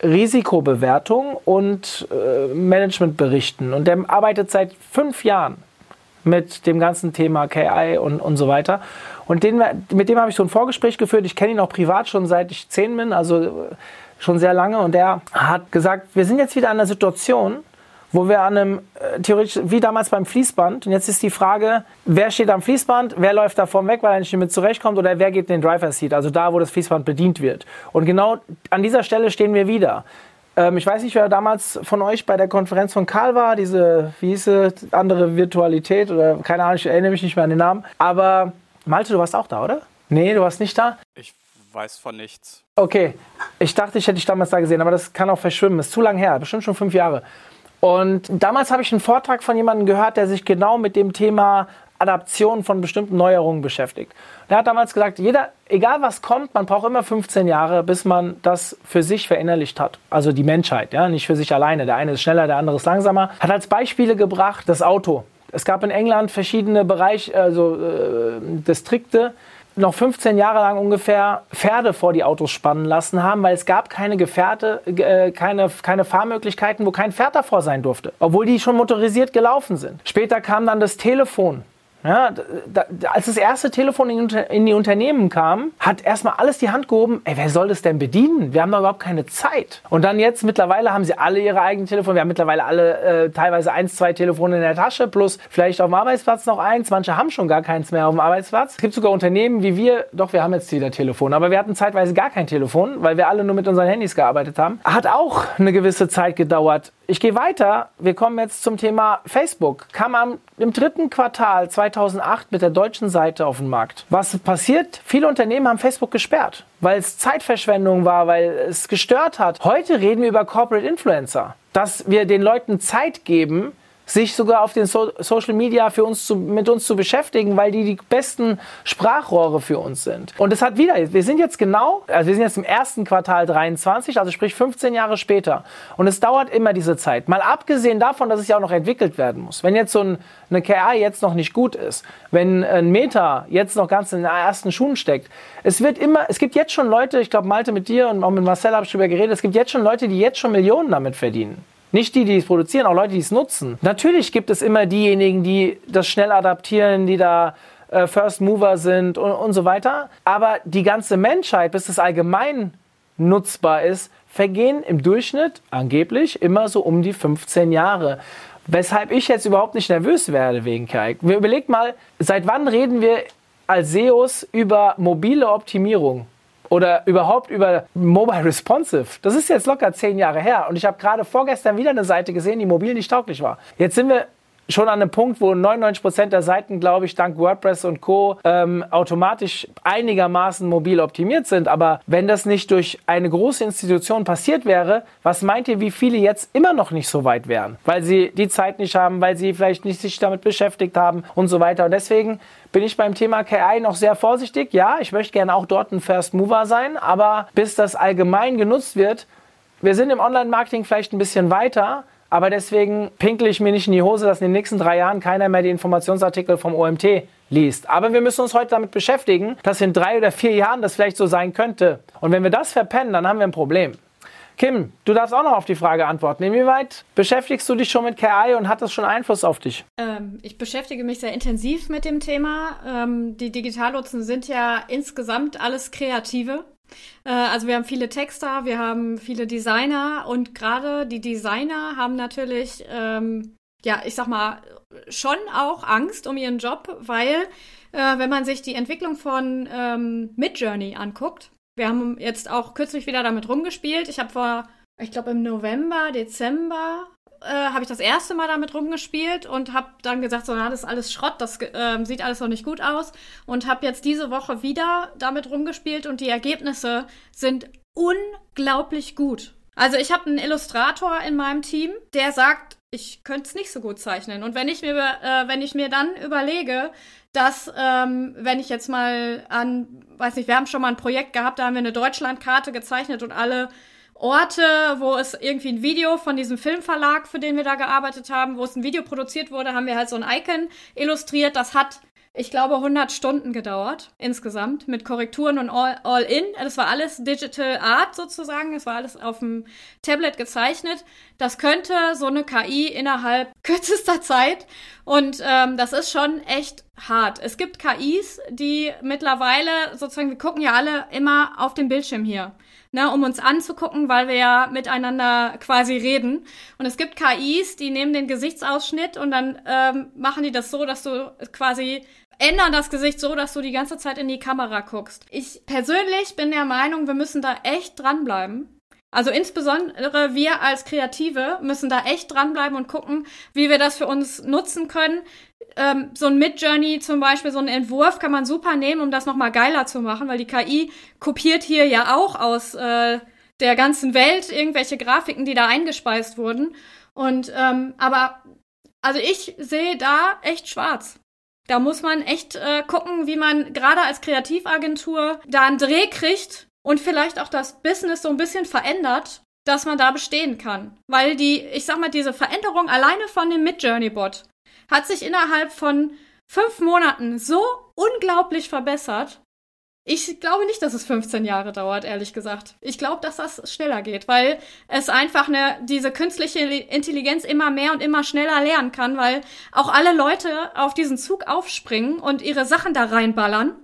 Risikobewertung und äh, Managementberichten. Und der arbeitet seit fünf Jahren mit dem ganzen Thema KI und, und so weiter. Und den, mit dem habe ich so ein Vorgespräch geführt. Ich kenne ihn auch privat schon seit ich zehn bin, also schon sehr lange. Und er hat gesagt, wir sind jetzt wieder an einer Situation, wo wir an einem, äh, theoretisch, wie damals beim Fließband, und jetzt ist die Frage, wer steht am Fließband, wer läuft davon weg, weil er nicht mit zurechtkommt, oder wer geht in den Driver Seat, also da, wo das Fließband bedient wird. Und genau an dieser Stelle stehen wir wieder. Ähm, ich weiß nicht, wer damals von euch bei der Konferenz von Karl war, diese, wie hieß es, andere Virtualität, oder keine Ahnung, ich erinnere mich nicht mehr an den Namen. Aber Malte, du warst auch da, oder? Nee, du warst nicht da? Ich weiß von nichts. Okay, ich dachte, ich hätte dich damals da gesehen, aber das kann auch verschwimmen. Ist zu lang her, bestimmt schon fünf Jahre. Und damals habe ich einen Vortrag von jemandem gehört, der sich genau mit dem Thema Adaption von bestimmten Neuerungen beschäftigt. Der hat damals gesagt, jeder, egal was kommt, man braucht immer 15 Jahre, bis man das für sich verinnerlicht hat. Also die Menschheit, ja, nicht für sich alleine. Der eine ist schneller, der andere ist langsamer. Hat als Beispiele gebracht das Auto. Es gab in England verschiedene Bereiche, also äh, Distrikte, noch 15 Jahre lang ungefähr Pferde vor die Autos spannen lassen haben, weil es gab keine Gefährte, äh, keine, keine Fahrmöglichkeiten, wo kein Pferd davor sein durfte, obwohl die schon motorisiert gelaufen sind. Später kam dann das Telefon. Ja, da, als das erste Telefon in, in, die Unternehmen kam, hat erstmal alles die Hand gehoben, ey, wer soll das denn bedienen? Wir haben da überhaupt keine Zeit. Und dann jetzt mittlerweile haben sie alle ihre eigenen Telefone. Wir haben mittlerweile alle äh, teilweise eins, zwei Telefone in der Tasche, plus vielleicht auf dem Arbeitsplatz noch eins. Manche haben schon gar keins mehr auf dem Arbeitsplatz. Es gibt sogar Unternehmen wie wir, doch, wir haben jetzt wieder Telefon, aber wir hatten zeitweise gar kein Telefon, weil wir alle nur mit unseren Handys gearbeitet haben. Hat auch eine gewisse Zeit gedauert. Ich gehe weiter. Wir kommen jetzt zum Thema Facebook. Kam am, im dritten Quartal 2008 mit der deutschen Seite auf den Markt. Was passiert? Viele Unternehmen haben Facebook gesperrt, weil es Zeitverschwendung war, weil es gestört hat. Heute reden wir über Corporate Influencer. Dass wir den Leuten Zeit geben, sich sogar auf den so Social Media für uns zu, mit uns zu beschäftigen, weil die die besten Sprachrohre für uns sind. Und es hat wieder, wir sind jetzt genau, also wir sind jetzt im ersten Quartal 23, also sprich 15 Jahre später. Und es dauert immer diese Zeit. Mal abgesehen davon, dass es ja auch noch entwickelt werden muss. Wenn jetzt so ein, eine KI jetzt noch nicht gut ist, wenn ein Meta jetzt noch ganz in den ersten Schuhen steckt, es wird immer, es gibt jetzt schon Leute, ich glaube Malte mit dir und auch mit Marcel habe ich darüber geredet, es gibt jetzt schon Leute, die jetzt schon Millionen damit verdienen. Nicht die, die es produzieren, auch Leute, die es nutzen. Natürlich gibt es immer diejenigen, die das schnell adaptieren, die da äh, First Mover sind und, und so weiter. Aber die ganze Menschheit, bis es allgemein nutzbar ist, vergehen im Durchschnitt angeblich immer so um die 15 Jahre. Weshalb ich jetzt überhaupt nicht nervös werde wegen KI. Überlegt mal, seit wann reden wir als SEOs über mobile Optimierung? Oder überhaupt über Mobile Responsive. Das ist jetzt locker zehn Jahre her. Und ich habe gerade vorgestern wieder eine Seite gesehen, die mobil nicht tauglich war. Jetzt sind wir schon an einem Punkt, wo 99% der Seiten, glaube ich, dank WordPress und Co. Ähm, automatisch einigermaßen mobil optimiert sind. Aber wenn das nicht durch eine große Institution passiert wäre, was meint ihr, wie viele jetzt immer noch nicht so weit wären? Weil sie die Zeit nicht haben, weil sie vielleicht nicht sich damit beschäftigt haben und so weiter. Und deswegen bin ich beim Thema KI noch sehr vorsichtig. Ja, ich möchte gerne auch dort ein First Mover sein, aber bis das allgemein genutzt wird, wir sind im Online-Marketing vielleicht ein bisschen weiter, aber deswegen pinkle ich mir nicht in die Hose, dass in den nächsten drei Jahren keiner mehr die Informationsartikel vom OMT liest. Aber wir müssen uns heute damit beschäftigen, dass in drei oder vier Jahren das vielleicht so sein könnte. Und wenn wir das verpennen, dann haben wir ein Problem. Kim, du darfst auch noch auf die Frage antworten. Inwieweit beschäftigst du dich schon mit KI und hat das schon Einfluss auf dich? Ähm, ich beschäftige mich sehr intensiv mit dem Thema. Ähm, die Digitallotsen sind ja insgesamt alles Kreative. Äh, also wir haben viele Texter, wir haben viele Designer und gerade die Designer haben natürlich, ähm, ja, ich sag mal, schon auch Angst um ihren Job, weil äh, wenn man sich die Entwicklung von ähm, Midjourney anguckt, wir haben jetzt auch kürzlich wieder damit rumgespielt. Ich habe vor, ich glaube im November, Dezember äh, habe ich das erste Mal damit rumgespielt und habe dann gesagt, so, na, das ist alles Schrott, das äh, sieht alles noch nicht gut aus und habe jetzt diese Woche wieder damit rumgespielt und die Ergebnisse sind unglaublich gut. Also ich habe einen Illustrator in meinem Team, der sagt, ich könnte es nicht so gut zeichnen. Und wenn ich mir, äh, wenn ich mir dann überlege, dass, ähm, wenn ich jetzt mal an, weiß nicht, wir haben schon mal ein Projekt gehabt, da haben wir eine Deutschlandkarte gezeichnet und alle Orte, wo es irgendwie ein Video von diesem Filmverlag, für den wir da gearbeitet haben, wo es ein Video produziert wurde, haben wir halt so ein Icon illustriert. Das hat ich glaube, 100 Stunden gedauert insgesamt mit Korrekturen und All-In. All das war alles Digital Art sozusagen. Es war alles auf dem Tablet gezeichnet. Das könnte so eine KI innerhalb kürzester Zeit. Und ähm, das ist schon echt hart. Es gibt KIs, die mittlerweile sozusagen, wir gucken ja alle immer auf den Bildschirm hier ne, um uns anzugucken, weil wir ja miteinander quasi reden. Und es gibt KIs, die nehmen den Gesichtsausschnitt und dann ähm, machen die das so, dass du quasi ändern das Gesicht so, dass du die ganze Zeit in die Kamera guckst. Ich persönlich bin der Meinung, wir müssen da echt dranbleiben. Also insbesondere wir als Kreative müssen da echt dranbleiben und gucken, wie wir das für uns nutzen können. Ähm, so ein Mid-Journey zum Beispiel, so ein Entwurf kann man super nehmen, um das nochmal geiler zu machen, weil die KI kopiert hier ja auch aus äh, der ganzen Welt irgendwelche Grafiken, die da eingespeist wurden. Und ähm, aber also ich sehe da echt schwarz. Da muss man echt äh, gucken, wie man gerade als Kreativagentur da einen Dreh kriegt, und vielleicht auch das Business so ein bisschen verändert, dass man da bestehen kann. Weil die, ich sag mal, diese Veränderung alleine von dem Mid-Journey-Bot hat sich innerhalb von fünf Monaten so unglaublich verbessert. Ich glaube nicht, dass es 15 Jahre dauert, ehrlich gesagt. Ich glaube, dass das schneller geht, weil es einfach eine, diese künstliche Intelligenz immer mehr und immer schneller lernen kann, weil auch alle Leute auf diesen Zug aufspringen und ihre Sachen da reinballern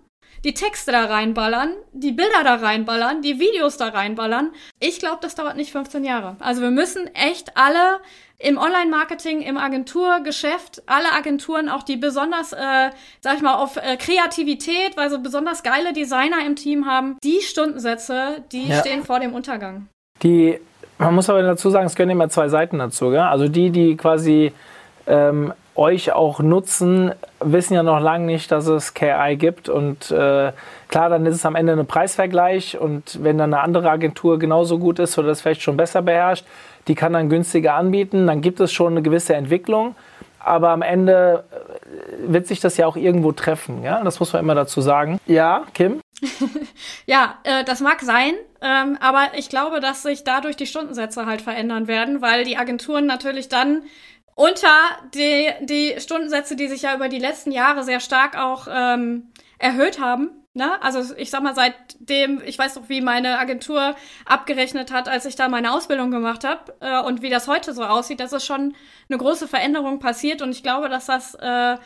die Texte da reinballern, die Bilder da reinballern, die Videos da reinballern. Ich glaube, das dauert nicht 15 Jahre. Also wir müssen echt alle im Online-Marketing, im Agenturgeschäft, alle Agenturen, auch die besonders, äh, sag ich mal, auf äh, Kreativität, weil sie besonders geile Designer im Team haben, die Stundensätze, die ja. stehen vor dem Untergang. Die, man muss aber dazu sagen, es gehören immer zwei Seiten dazu. Gell? Also die, die quasi ähm, euch auch nutzen, wissen ja noch lange nicht, dass es KI gibt. Und äh, klar, dann ist es am Ende ein Preisvergleich. Und wenn dann eine andere Agentur genauso gut ist oder das vielleicht schon besser beherrscht, die kann dann günstiger anbieten, dann gibt es schon eine gewisse Entwicklung. Aber am Ende äh, wird sich das ja auch irgendwo treffen. Ja? Das muss man immer dazu sagen. Ja, Kim? ja, äh, das mag sein, ähm, aber ich glaube, dass sich dadurch die Stundensätze halt verändern werden, weil die Agenturen natürlich dann unter die, die Stundensätze, die sich ja über die letzten Jahre sehr stark auch ähm, erhöht haben. Ne? Also ich sag mal, seitdem, ich weiß noch, wie meine Agentur abgerechnet hat, als ich da meine Ausbildung gemacht habe äh, und wie das heute so aussieht, dass es schon eine große Veränderung passiert und ich glaube, dass das äh,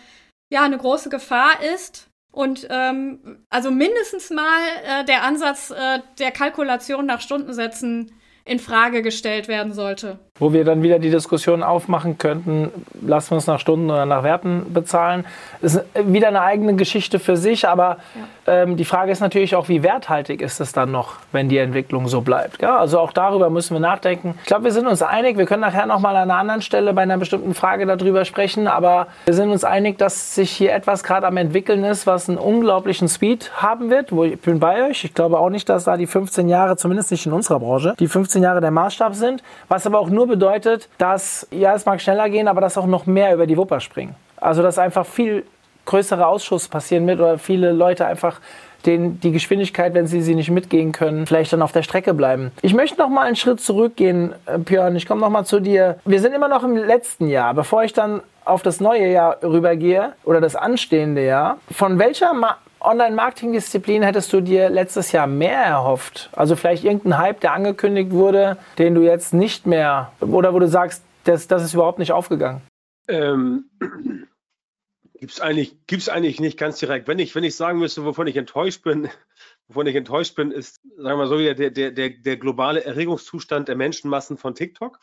ja eine große Gefahr ist. Und ähm, also mindestens mal äh, der Ansatz äh, der Kalkulation nach Stundensätzen in Frage gestellt werden sollte. Wo wir dann wieder die Diskussion aufmachen könnten, lassen wir uns nach Stunden oder nach Werten bezahlen. Das ist wieder eine eigene Geschichte für sich, aber ja. ähm, die Frage ist natürlich auch, wie werthaltig ist es dann noch, wenn die Entwicklung so bleibt. Ja, also auch darüber müssen wir nachdenken. Ich glaube, wir sind uns einig, wir können nachher nochmal an einer anderen Stelle bei einer bestimmten Frage darüber sprechen, aber wir sind uns einig, dass sich hier etwas gerade am entwickeln ist, was einen unglaublichen Speed haben wird. Wo ich bin bei euch. Ich glaube auch nicht, dass da die 15 Jahre, zumindest nicht in unserer Branche, die 15 Jahre der Maßstab sind, was aber auch nur bedeutet, dass, ja, es mag schneller gehen, aber dass auch noch mehr über die Wupper springen. Also, dass einfach viel größere Ausschuss passieren wird oder viele Leute einfach den, die Geschwindigkeit, wenn sie sie nicht mitgehen können, vielleicht dann auf der Strecke bleiben. Ich möchte noch mal einen Schritt zurückgehen, äh, Björn. Ich komme noch mal zu dir. Wir sind immer noch im letzten Jahr, bevor ich dann auf das neue Jahr rübergehe oder das anstehende Jahr. Von welcher Ma Online-Marketing-Disziplin hättest du dir letztes Jahr mehr erhofft? Also vielleicht irgendein Hype, der angekündigt wurde, den du jetzt nicht mehr, oder wo du sagst, das, das ist überhaupt nicht aufgegangen? Ähm, Gibt es eigentlich, gibt's eigentlich nicht ganz direkt. Wenn ich, wenn ich sagen müsste, wovon ich enttäuscht bin, wovon ich enttäuscht bin, ist, sagen wir mal so, der, der, der, der globale Erregungszustand der Menschenmassen von TikTok.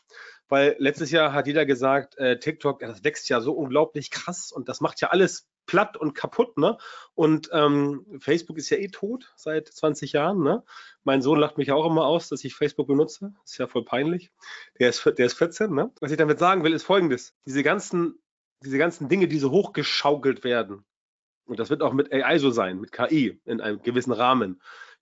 Weil letztes Jahr hat jeder gesagt, äh, TikTok, das wächst ja so unglaublich krass und das macht ja alles platt und kaputt, ne? Und ähm, Facebook ist ja eh tot seit 20 Jahren, ne? Mein Sohn lacht mich auch immer aus, dass ich Facebook benutze. Ist ja voll peinlich. Der ist, der ist 14, ne? Was ich damit sagen will, ist folgendes. Diese ganzen, diese ganzen Dinge, die so hochgeschaukelt werden, und das wird auch mit AI so sein, mit KI in einem gewissen Rahmen,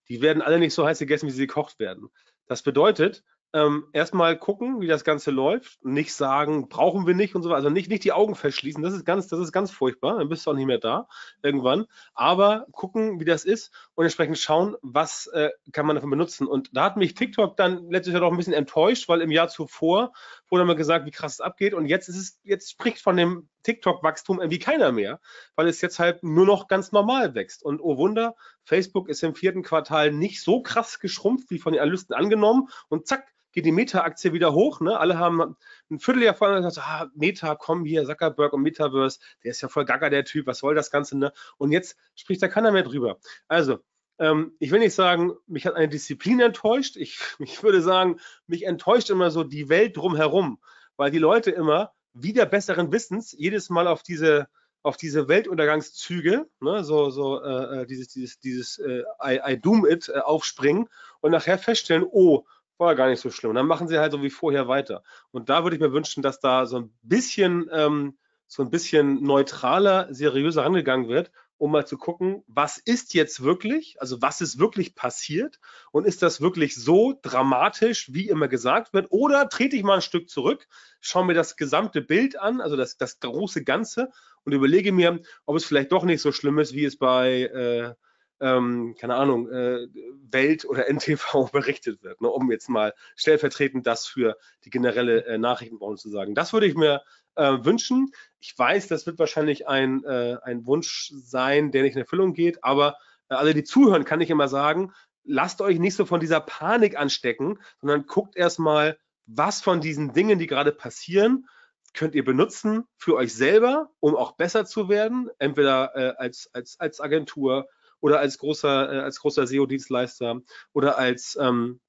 die werden alle nicht so heiß gegessen, wie sie gekocht werden. Das bedeutet, ähm, erstmal gucken, wie das Ganze läuft. Nicht sagen, brauchen wir nicht und so weiter. Also nicht, nicht die Augen verschließen. Das ist ganz, das ist ganz furchtbar. Dann bist du auch nicht mehr da irgendwann. Aber gucken, wie das ist und entsprechend schauen, was äh, kann man davon benutzen. Und da hat mich TikTok dann letztes Jahr doch ein bisschen enttäuscht, weil im Jahr zuvor wurde mal gesagt, wie krass es abgeht. Und jetzt ist es, jetzt spricht von dem TikTok-Wachstum irgendwie keiner mehr, weil es jetzt halt nur noch ganz normal wächst. Und oh Wunder, Facebook ist im vierten Quartal nicht so krass geschrumpft, wie von den Analysten angenommen. Und zack, geht die Meta-Aktie wieder hoch. Ne? Alle haben ein Vierteljahr vorher gesagt, ah, Meta, komm hier, Zuckerberg und Metaverse, der ist ja voll gaga, der Typ, was soll das Ganze? Ne? Und jetzt spricht da keiner mehr drüber. Also, ähm, ich will nicht sagen, mich hat eine Disziplin enttäuscht. Ich, ich würde sagen, mich enttäuscht immer so die Welt drumherum, weil die Leute immer wieder besseren Wissens jedes Mal auf diese auf diese Weltuntergangszüge, ne, so, so äh, äh dieses, dieses, dieses äh, I, I doom it äh, aufspringen und nachher feststellen, oh, war gar nicht so schlimm. Und dann machen sie halt so wie vorher weiter. Und da würde ich mir wünschen, dass da so ein bisschen, ähm, so ein bisschen neutraler, seriöser rangegangen wird, um mal zu gucken, was ist jetzt wirklich, also was ist wirklich passiert und ist das wirklich so dramatisch, wie immer gesagt wird, oder trete ich mal ein Stück zurück, schaue mir das gesamte Bild an, also das, das große Ganze und überlege mir, ob es vielleicht doch nicht so schlimm ist, wie es bei äh, ähm, keine Ahnung, äh, Welt oder NTV berichtet wird, ne, um jetzt mal stellvertretend das für die generelle äh, Nachrichtenbranche zu sagen. Das würde ich mir äh, wünschen. Ich weiß, das wird wahrscheinlich ein, äh, ein Wunsch sein, der nicht in Erfüllung geht, aber äh, alle, die zuhören, kann ich immer sagen, lasst euch nicht so von dieser Panik anstecken, sondern guckt erstmal, was von diesen Dingen, die gerade passieren, könnt ihr benutzen für euch selber, um auch besser zu werden, entweder äh, als, als, als Agentur oder als großer, äh, als großer SEO-Dienstleister oder als ähm,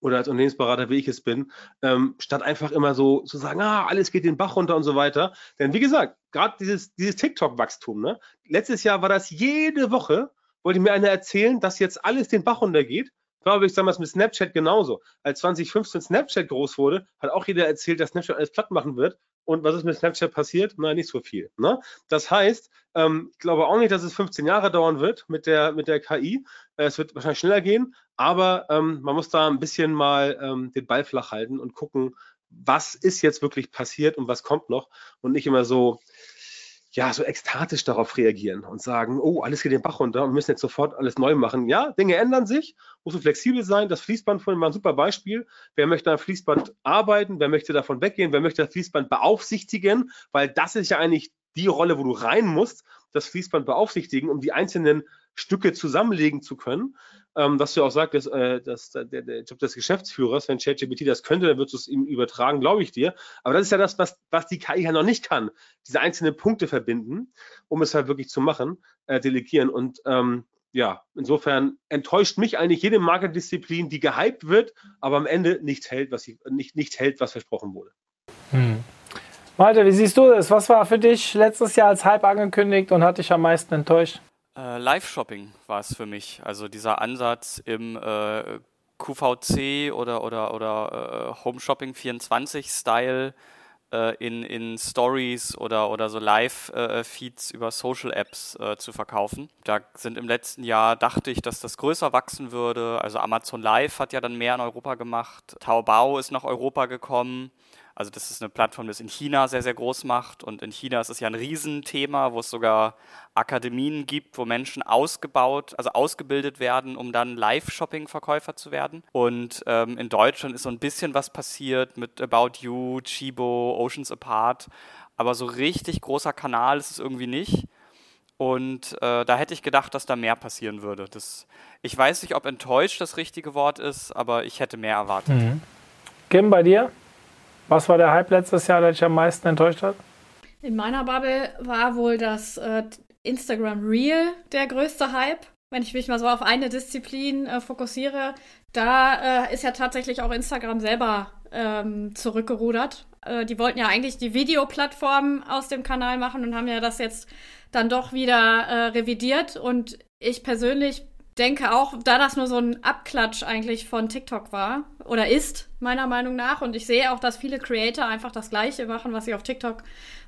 oder als Unternehmensberater, wie ich es bin, ähm, statt einfach immer so zu sagen, ah, alles geht den Bach runter und so weiter. Denn wie gesagt, gerade dieses, dieses TikTok-Wachstum, ne? letztes Jahr war das jede Woche, wollte mir einer erzählen, dass jetzt alles den Bach runtergeht. Glaube ich damals mit Snapchat genauso. Als 2015 Snapchat groß wurde, hat auch jeder erzählt, dass Snapchat alles platt machen wird. Und was ist mit Snapchat passiert? Nein, nicht so viel. Ne? Das heißt, ähm, ich glaube auch nicht, dass es 15 Jahre dauern wird mit der, mit der KI. Äh, es wird wahrscheinlich schneller gehen, aber ähm, man muss da ein bisschen mal ähm, den Ball flach halten und gucken, was ist jetzt wirklich passiert und was kommt noch und nicht immer so, ja, so ekstatisch darauf reagieren und sagen, oh, alles geht den Bach runter und müssen jetzt sofort alles neu machen. Ja, Dinge ändern sich, muss so flexibel sein. Das Fließband vorhin war ein super Beispiel. Wer möchte am Fließband arbeiten? Wer möchte davon weggehen? Wer möchte das Fließband beaufsichtigen? Weil das ist ja eigentlich die Rolle, wo du rein musst, das Fließband beaufsichtigen, um die einzelnen Stücke zusammenlegen zu können ähm, dass du auch sagst, dass, äh, dass der, der Job des Geschäftsführers, wenn ChatGPT das könnte, dann würdest du es ihm übertragen, glaube ich dir. Aber das ist ja das, was, was die KI ja noch nicht kann. Diese einzelnen Punkte verbinden, um es halt wirklich zu machen, äh, delegieren. Und ähm, ja, insofern enttäuscht mich eigentlich jede Marketdisziplin, die gehypt wird, aber am Ende nichts hält, was, sie, nicht, nicht hält, was versprochen wurde. Hm. Malte, wie siehst du das? Was war für dich letztes Jahr als Hype angekündigt und hat dich am meisten enttäuscht? Äh, Live-Shopping war es für mich. Also dieser Ansatz im äh, QVC oder, oder, oder äh, Home Shopping 24-Style äh, in, in Stories oder, oder so Live-Feeds über Social-Apps äh, zu verkaufen. Da sind im letzten Jahr, dachte ich, dass das größer wachsen würde. Also Amazon Live hat ja dann mehr in Europa gemacht. Taobao ist nach Europa gekommen. Also das ist eine Plattform, die es in China sehr, sehr groß macht. Und in China ist es ja ein Riesenthema, wo es sogar Akademien gibt, wo Menschen ausgebaut, also ausgebildet werden, um dann Live-Shopping-Verkäufer zu werden. Und ähm, in Deutschland ist so ein bisschen was passiert mit About You, Chibo, Oceans Apart. Aber so richtig großer Kanal ist es irgendwie nicht. Und äh, da hätte ich gedacht, dass da mehr passieren würde. Das, ich weiß nicht, ob enttäuscht das richtige Wort ist, aber ich hätte mehr erwartet. Mhm. Kim, bei dir? Was war der Hype letztes Jahr, der dich am meisten enttäuscht hat? In meiner Bubble war wohl das äh, Instagram Reel der größte Hype. Wenn ich mich mal so auf eine Disziplin äh, fokussiere, da äh, ist ja tatsächlich auch Instagram selber ähm, zurückgerudert. Äh, die wollten ja eigentlich die Videoplattform aus dem Kanal machen und haben ja das jetzt dann doch wieder äh, revidiert. Und ich persönlich denke auch, da das nur so ein Abklatsch eigentlich von TikTok war oder ist, meiner Meinung nach, und ich sehe auch, dass viele Creator einfach das Gleiche machen, was sie auf TikTok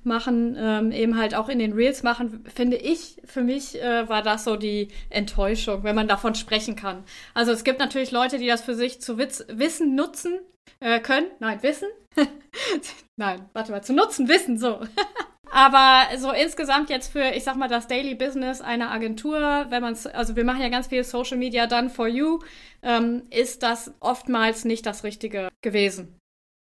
machen, ähm, eben halt auch in den Reels machen, finde ich, für mich äh, war das so die Enttäuschung, wenn man davon sprechen kann. Also es gibt natürlich Leute, die das für sich zu Witz Wissen nutzen äh, können. Nein, Wissen. Nein, warte mal, zu nutzen, Wissen, so. Aber so insgesamt jetzt für, ich sag mal, das Daily Business einer Agentur, wenn man es, also wir machen ja ganz viel Social Media done for you, ähm, ist das oftmals nicht das Richtige gewesen.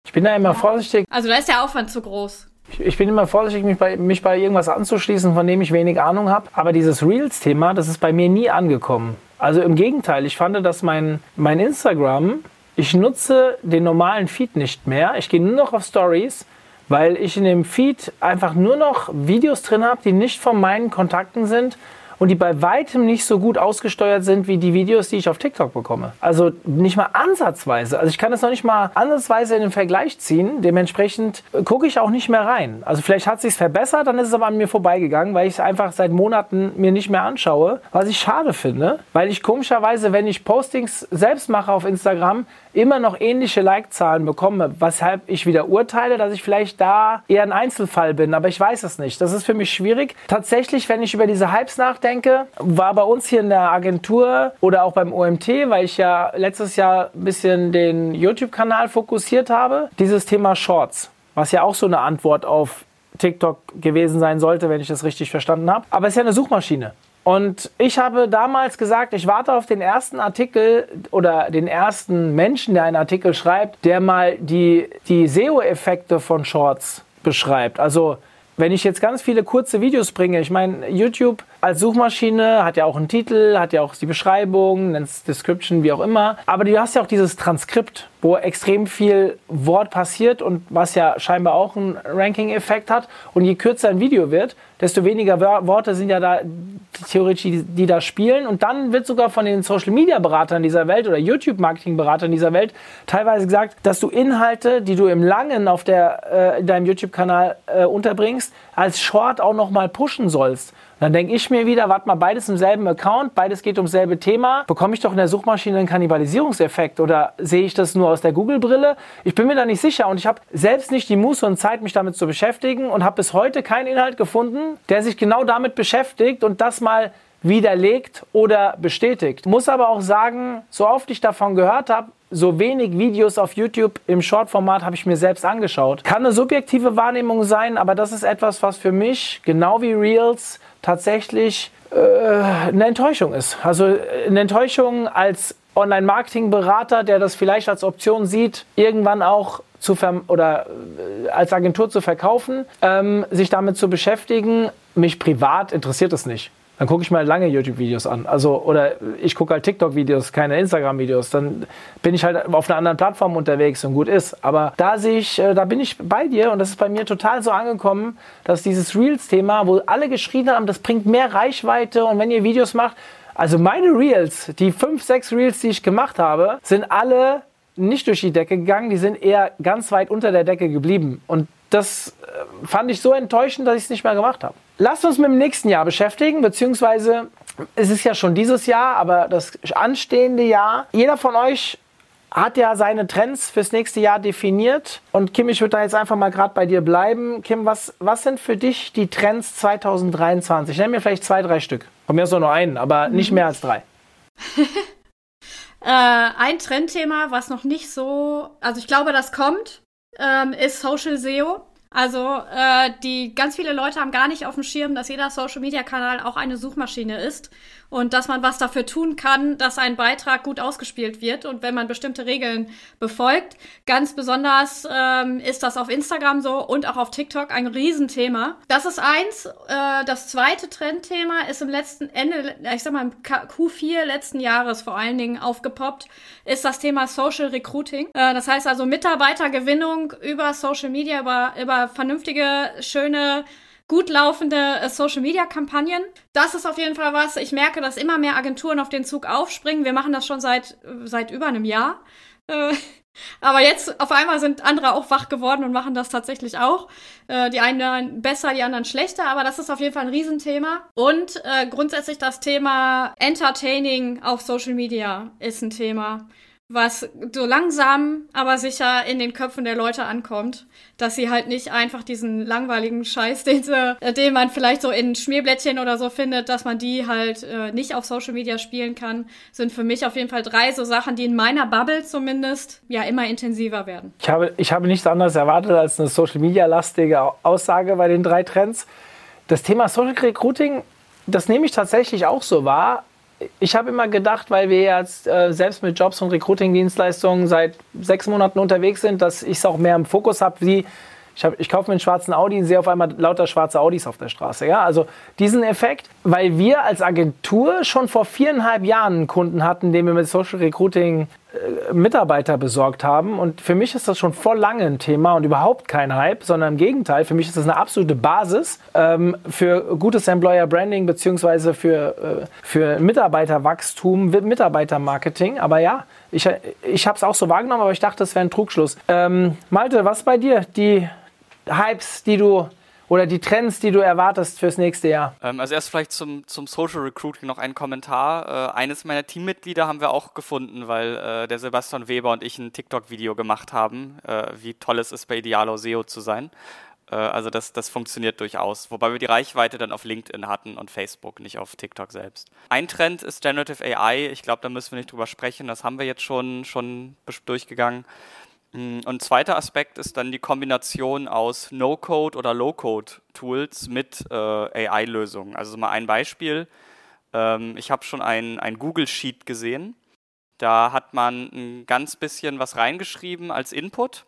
Ich bin da immer vorsichtig. Also da ist der Aufwand zu groß. Ich bin immer vorsichtig, mich bei, mich bei irgendwas anzuschließen, von dem ich wenig Ahnung habe. Aber dieses Reels-Thema, das ist bei mir nie angekommen. Also im Gegenteil, ich fand, dass mein, mein Instagram, ich nutze den normalen Feed nicht mehr. Ich gehe nur noch auf Stories, weil ich in dem Feed einfach nur noch Videos drin habe, die nicht von meinen Kontakten sind und die bei weitem nicht so gut ausgesteuert sind wie die Videos, die ich auf TikTok bekomme. Also nicht mal ansatzweise. Also ich kann das noch nicht mal ansatzweise in den Vergleich ziehen. Dementsprechend äh, gucke ich auch nicht mehr rein. Also vielleicht hat es sich verbessert, dann ist es aber an mir vorbeigegangen, weil ich es einfach seit Monaten mir nicht mehr anschaue, was ich schade finde, weil ich komischerweise, wenn ich Postings selbst mache auf Instagram, immer noch ähnliche Like-Zahlen bekomme, weshalb ich wieder urteile, dass ich vielleicht da eher ein Einzelfall bin, aber ich weiß es nicht. Das ist für mich schwierig. Tatsächlich, wenn ich über diese Hypes nachdenke, war bei uns hier in der Agentur oder auch beim OMT, weil ich ja letztes Jahr ein bisschen den YouTube-Kanal fokussiert habe, dieses Thema Shorts, was ja auch so eine Antwort auf TikTok gewesen sein sollte, wenn ich das richtig verstanden habe. Aber es ist ja eine Suchmaschine. Und ich habe damals gesagt, ich warte auf den ersten Artikel oder den ersten Menschen, der einen Artikel schreibt, der mal die, die SEO-Effekte von Shorts beschreibt. Also wenn ich jetzt ganz viele kurze Videos bringe, ich meine, YouTube als Suchmaschine hat ja auch einen Titel, hat ja auch die Beschreibung, nennt es Description, wie auch immer. Aber du hast ja auch dieses Transkript, wo extrem viel Wort passiert und was ja scheinbar auch einen Ranking-Effekt hat. Und je kürzer ein Video wird, desto weniger Worte sind ja da theoretisch, die, die da spielen. Und dann wird sogar von den Social-Media-Beratern dieser Welt oder YouTube-Marketing-Beratern dieser Welt teilweise gesagt, dass du Inhalte, die du im Langen auf der, äh, in deinem YouTube-Kanal äh, unterbringst, als Short auch nochmal pushen sollst. Dann denke ich mir wieder, warte mal, beides im selben Account, beides geht ums selbe Thema. Bekomme ich doch in der Suchmaschine einen Kannibalisierungseffekt oder sehe ich das nur aus der Google-Brille? Ich bin mir da nicht sicher und ich habe selbst nicht die Muße und Zeit, mich damit zu beschäftigen und habe bis heute keinen Inhalt gefunden, der sich genau damit beschäftigt und das mal widerlegt oder bestätigt. Muss aber auch sagen, so oft ich davon gehört habe, so wenig Videos auf YouTube im Short-Format habe ich mir selbst angeschaut. Kann eine subjektive Wahrnehmung sein, aber das ist etwas, was für mich, genau wie Reels, tatsächlich äh, eine Enttäuschung ist. Also äh, eine Enttäuschung als Online-Marketing-Berater, der das vielleicht als Option sieht, irgendwann auch zu oder äh, als Agentur zu verkaufen, ähm, sich damit zu beschäftigen. Mich privat interessiert es nicht. Dann gucke ich mal lange YouTube-Videos an. Also, oder ich gucke halt TikTok-Videos, keine Instagram-Videos. Dann bin ich halt auf einer anderen Plattform unterwegs und gut ist. Aber da sehe ich, äh, da bin ich bei dir und das ist bei mir total so angekommen, dass dieses Reels-Thema, wo alle geschrien haben, das bringt mehr Reichweite und wenn ihr Videos macht, also meine Reels, die fünf, sechs Reels, die ich gemacht habe, sind alle nicht durch die Decke gegangen, die sind eher ganz weit unter der Decke geblieben. Und das äh, fand ich so enttäuschend, dass ich es nicht mehr gemacht habe. Lasst uns mit dem nächsten Jahr beschäftigen, beziehungsweise es ist ja schon dieses Jahr, aber das anstehende Jahr. Jeder von euch hat ja seine Trends fürs nächste Jahr definiert. Und Kim, ich würde da jetzt einfach mal gerade bei dir bleiben. Kim, was, was sind für dich die Trends 2023? Nenn mir vielleicht zwei, drei Stück. Von mir ist nur einen, aber nicht mehr als drei. äh, ein Trendthema, was noch nicht so, also ich glaube, das kommt, ähm, ist Social SEO. Also äh, die ganz viele Leute haben gar nicht auf dem Schirm, dass jeder Social Media Kanal auch eine Suchmaschine ist und dass man was dafür tun kann, dass ein Beitrag gut ausgespielt wird und wenn man bestimmte Regeln befolgt. Ganz besonders ähm, ist das auf Instagram so und auch auf TikTok ein Riesenthema. Das ist eins. Äh, das zweite Trendthema ist im letzten Ende, ich sag mal im Q4 letzten Jahres vor allen Dingen aufgepoppt, ist das Thema Social Recruiting. Äh, das heißt also Mitarbeitergewinnung über Social Media, über, über vernünftige, schöne gut laufende äh, Social Media Kampagnen. Das ist auf jeden Fall was. Ich merke, dass immer mehr Agenturen auf den Zug aufspringen. Wir machen das schon seit, äh, seit über einem Jahr. Äh, aber jetzt auf einmal sind andere auch wach geworden und machen das tatsächlich auch. Die einen besser, die anderen schlechter, aber das ist auf jeden Fall ein Riesenthema. Und grundsätzlich das Thema Entertaining auf Social Media ist ein Thema was so langsam, aber sicher in den Köpfen der Leute ankommt, dass sie halt nicht einfach diesen langweiligen Scheiß, den, sie, äh, den man vielleicht so in Schmierblättchen oder so findet, dass man die halt äh, nicht auf Social Media spielen kann, sind für mich auf jeden Fall drei so Sachen, die in meiner Bubble zumindest ja immer intensiver werden. Ich habe, ich habe nichts anderes erwartet als eine Social Media lastige Aussage bei den drei Trends. Das Thema Social Recruiting, das nehme ich tatsächlich auch so wahr ich habe immer gedacht, weil wir jetzt äh, selbst mit Jobs und Recruiting-Dienstleistungen seit sechs Monaten unterwegs sind, dass ich es auch mehr im Fokus habe, wie, Ich, hab, ich kaufe mir einen schwarzen Audi und sehe auf einmal lauter schwarze Audis auf der Straße. Ja? Also diesen Effekt, weil wir als Agentur schon vor viereinhalb Jahren einen Kunden hatten, den wir mit Social Recruiting Mitarbeiter besorgt haben. Und für mich ist das schon vor lange ein Thema und überhaupt kein Hype, sondern im Gegenteil, für mich ist das eine absolute Basis ähm, für gutes Employer Branding beziehungsweise für, äh, für Mitarbeiterwachstum, Mitarbeitermarketing. Aber ja, ich, ich habe es auch so wahrgenommen, aber ich dachte, das wäre ein Trugschluss. Ähm, Malte, was bei dir? Die Hypes, die du oder die Trends, die du erwartest fürs nächste Jahr? Ähm, also erst vielleicht zum, zum Social Recruiting noch ein Kommentar. Äh, eines meiner Teammitglieder haben wir auch gefunden, weil äh, der Sebastian Weber und ich ein TikTok-Video gemacht haben, äh, wie toll es ist, bei Idealo SEO zu sein. Äh, also das, das funktioniert durchaus, wobei wir die Reichweite dann auf LinkedIn hatten und Facebook, nicht auf TikTok selbst. Ein Trend ist Generative AI. Ich glaube, da müssen wir nicht drüber sprechen. Das haben wir jetzt schon, schon durchgegangen. Mm, und zweiter Aspekt ist dann die Kombination aus No-Code oder Low-Code-Tools mit äh, AI-Lösungen. Also mal ein Beispiel. Ähm, ich habe schon ein, ein Google Sheet gesehen. Da hat man ein ganz bisschen was reingeschrieben als Input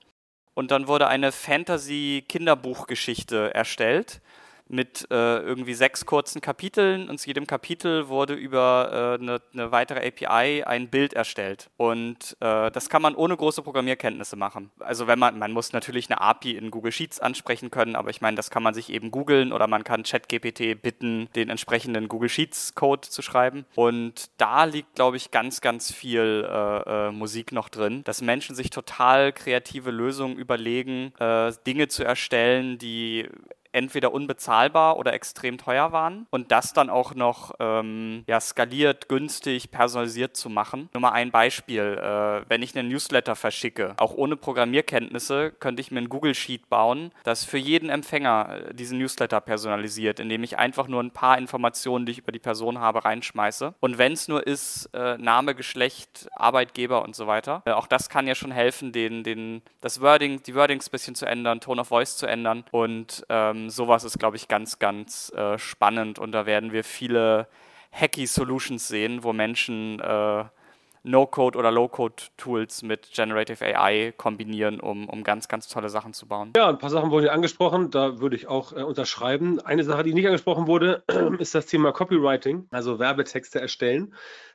und dann wurde eine Fantasy-Kinderbuchgeschichte erstellt mit äh, irgendwie sechs kurzen Kapiteln und zu jedem Kapitel wurde über äh, eine, eine, weitere API ein Bild erstellt. Und äh, das kann man ohne große Programmierkenntnisse machen. Also wenn man, man muss natürlich eine API in Google Sheets ansprechen können, aber ich meine, das kann man sich eben googeln oder man kann ChatGPT bitten, den entsprechenden Google Sheets Code zu schreiben. Und da liegt, glaube ich, ganz, ganz viel äh, äh, Musik noch drin, dass Menschen sich total kreative Lösungen überlegen, äh, Dinge zu erstellen, die entweder unbezahlbar oder extrem teuer waren und das dann auch noch ähm, ja, skaliert, günstig, personalisiert zu machen. Nur mal ein Beispiel. Äh, wenn ich einen Newsletter verschicke, auch ohne Programmierkenntnisse, könnte ich mir ein Google Sheet bauen, das für jeden Empfänger äh, diesen Newsletter personalisiert, indem ich einfach nur ein paar Informationen, die ich über die Person habe, reinschmeiße. Und wenn es nur ist, äh, Name, Geschlecht, Arbeitgeber und so weiter. Äh, auch das kann ja schon helfen, den, den, das Wording, die Wordings ein bisschen zu ändern, Tone of Voice zu ändern und ähm, ähm, sowas ist, glaube ich, ganz, ganz äh, spannend und da werden wir viele hacky Solutions sehen, wo Menschen äh, No-Code oder Low-Code-Tools mit Generative AI kombinieren, um, um ganz, ganz tolle Sachen zu bauen. Ja, ein paar Sachen wurden angesprochen, da würde ich auch äh, unterschreiben. Eine Sache, die nicht angesprochen wurde, ist das Thema Copywriting, also Werbetexte erstellen,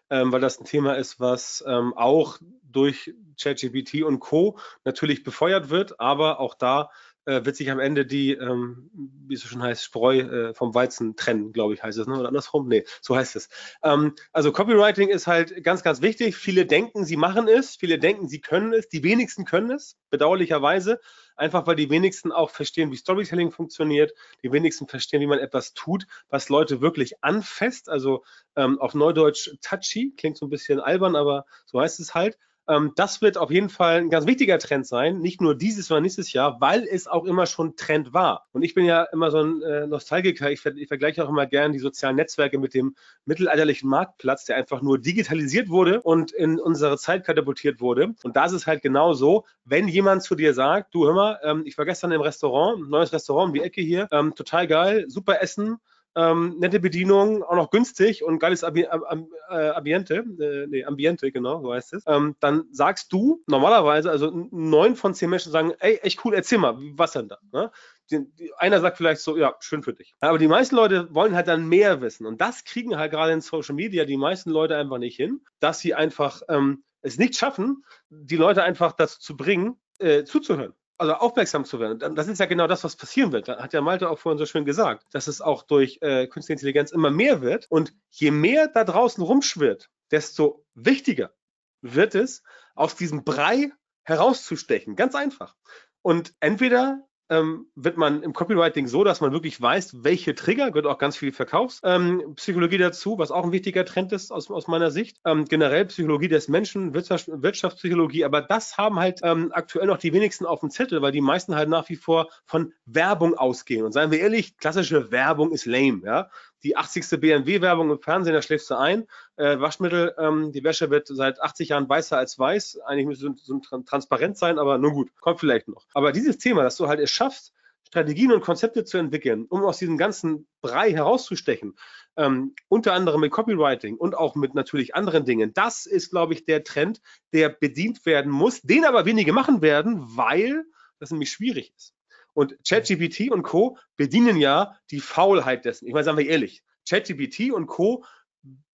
ähm, weil das ein Thema ist, was ähm, auch durch ChatGPT und Co. natürlich befeuert wird, aber auch da äh, wird sich am Ende die, ähm, wie es so schon heißt, Spreu äh, vom Weizen trennen, glaube ich, heißt es, ne? oder andersrum? Nee, so heißt es. Ähm, also Copywriting ist halt ganz, ganz wichtig. Viele denken, sie machen es, viele denken, sie können es, die wenigsten können es, bedauerlicherweise, einfach weil die wenigsten auch verstehen, wie Storytelling funktioniert, die wenigsten verstehen, wie man etwas tut, was Leute wirklich anfasst, also ähm, auf Neudeutsch touchy, klingt so ein bisschen albern, aber so heißt es halt. Ähm, das wird auf jeden Fall ein ganz wichtiger Trend sein, nicht nur dieses, sondern nächstes Jahr, weil es auch immer schon Trend war. Und ich bin ja immer so ein äh, Nostalgiker, ich, ich vergleiche auch immer gern die sozialen Netzwerke mit dem mittelalterlichen Marktplatz, der einfach nur digitalisiert wurde und in unsere Zeit katapultiert wurde. Und da ist es halt genau so, wenn jemand zu dir sagt, du hör mal, ähm, ich war gestern im Restaurant, neues Restaurant um die Ecke hier, ähm, total geil, super Essen, ähm, nette Bedienung, auch noch günstig und geiles Abi Ab äh, Ambiente, äh, nee, Ambiente, genau, so heißt es, ähm, dann sagst du normalerweise, also neun von zehn Menschen sagen, ey, echt cool, erzähl mal, was denn da? Ne? Die, die, einer sagt vielleicht so, ja, schön für dich. Aber die meisten Leute wollen halt dann mehr wissen und das kriegen halt gerade in Social Media die meisten Leute einfach nicht hin, dass sie einfach ähm, es nicht schaffen, die Leute einfach dazu zu bringen, äh, zuzuhören also aufmerksam zu werden. Das ist ja genau das, was passieren wird. Da hat ja Malte auch vorhin so schön gesagt, dass es auch durch äh, künstliche Intelligenz immer mehr wird. Und je mehr da draußen rumschwirrt, desto wichtiger wird es, aus diesem Brei herauszustechen. Ganz einfach. Und entweder ähm, wird man im Copywriting so, dass man wirklich weiß, welche Trigger, gehört auch ganz viel Verkaufspsychologie ähm, dazu, was auch ein wichtiger Trend ist aus, aus meiner Sicht. Ähm, generell Psychologie des Menschen, Wirtschaft, Wirtschaftspsychologie, aber das haben halt ähm, aktuell noch die wenigsten auf dem Zettel, weil die meisten halt nach wie vor von Werbung ausgehen. Und seien wir ehrlich, klassische Werbung ist lame, ja die 80. BMW-Werbung im Fernsehen, da schläfst du ein. Äh, Waschmittel, ähm, die Wäsche wird seit 80 Jahren weißer als weiß. Eigentlich müsste so, so transparent sein, aber nur gut, kommt vielleicht noch. Aber dieses Thema, dass du halt es schaffst, Strategien und Konzepte zu entwickeln, um aus diesem ganzen Brei herauszustechen, ähm, unter anderem mit Copywriting und auch mit natürlich anderen Dingen. Das ist, glaube ich, der Trend, der bedient werden muss, den aber wenige machen werden, weil das nämlich schwierig ist. Und ChatGPT und Co. bedienen ja die Faulheit dessen. Ich meine, sagen wir ehrlich, ChatGPT und Co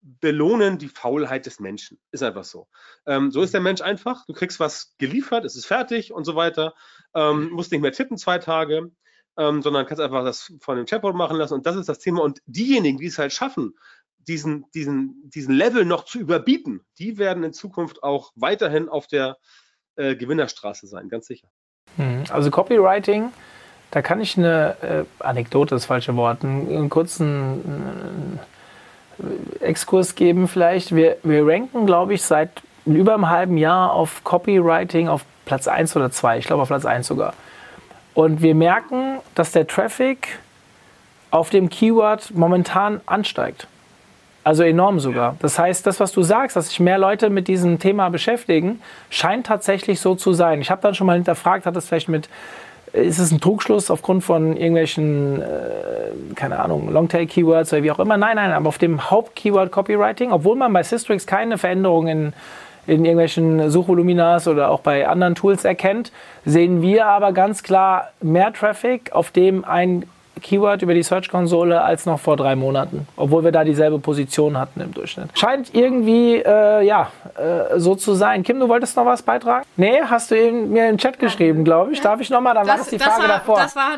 belohnen die Faulheit des Menschen. Ist einfach so. Ähm, so ist der Mensch einfach. Du kriegst was geliefert, es ist fertig und so weiter. Ähm, musst nicht mehr tippen zwei Tage, ähm, sondern kannst einfach das von dem Chatbot machen lassen. Und das ist das Thema. Und diejenigen, die es halt schaffen, diesen, diesen, diesen Level noch zu überbieten, die werden in Zukunft auch weiterhin auf der äh, Gewinnerstraße sein, ganz sicher. Hm, also Copywriting, da kann ich eine äh, Anekdote, das falsche Wort, einen, einen kurzen einen, Exkurs geben vielleicht. Wir, wir ranken, glaube ich, seit über einem halben Jahr auf Copywriting auf Platz 1 oder 2. Ich glaube auf Platz 1 sogar. Und wir merken, dass der Traffic auf dem Keyword momentan ansteigt. Also enorm sogar. Das heißt, das, was du sagst, dass sich mehr Leute mit diesem Thema beschäftigen, scheint tatsächlich so zu sein. Ich habe dann schon mal hinterfragt, hat das vielleicht mit ist es ein Trugschluss aufgrund von irgendwelchen, äh, keine Ahnung, Longtail-Keywords oder wie auch immer? Nein, nein, aber auf dem Haupt-Keyword Copywriting, obwohl man bei Systrix keine Veränderungen in, irgendwelchen Suchvoluminas oder auch bei anderen Tools erkennt, sehen wir aber ganz klar mehr Traffic, auf dem ein Keyword über die Search-Konsole als noch vor drei Monaten, obwohl wir da dieselbe Position hatten im Durchschnitt. Scheint irgendwie, äh, ja, äh, so zu sein. Kim, du wolltest noch was beitragen? Nee, hast du in, mir den Chat geschrieben, glaube ich. Darf ich nochmal? Dann das, war das die Frage war, davor. Das war,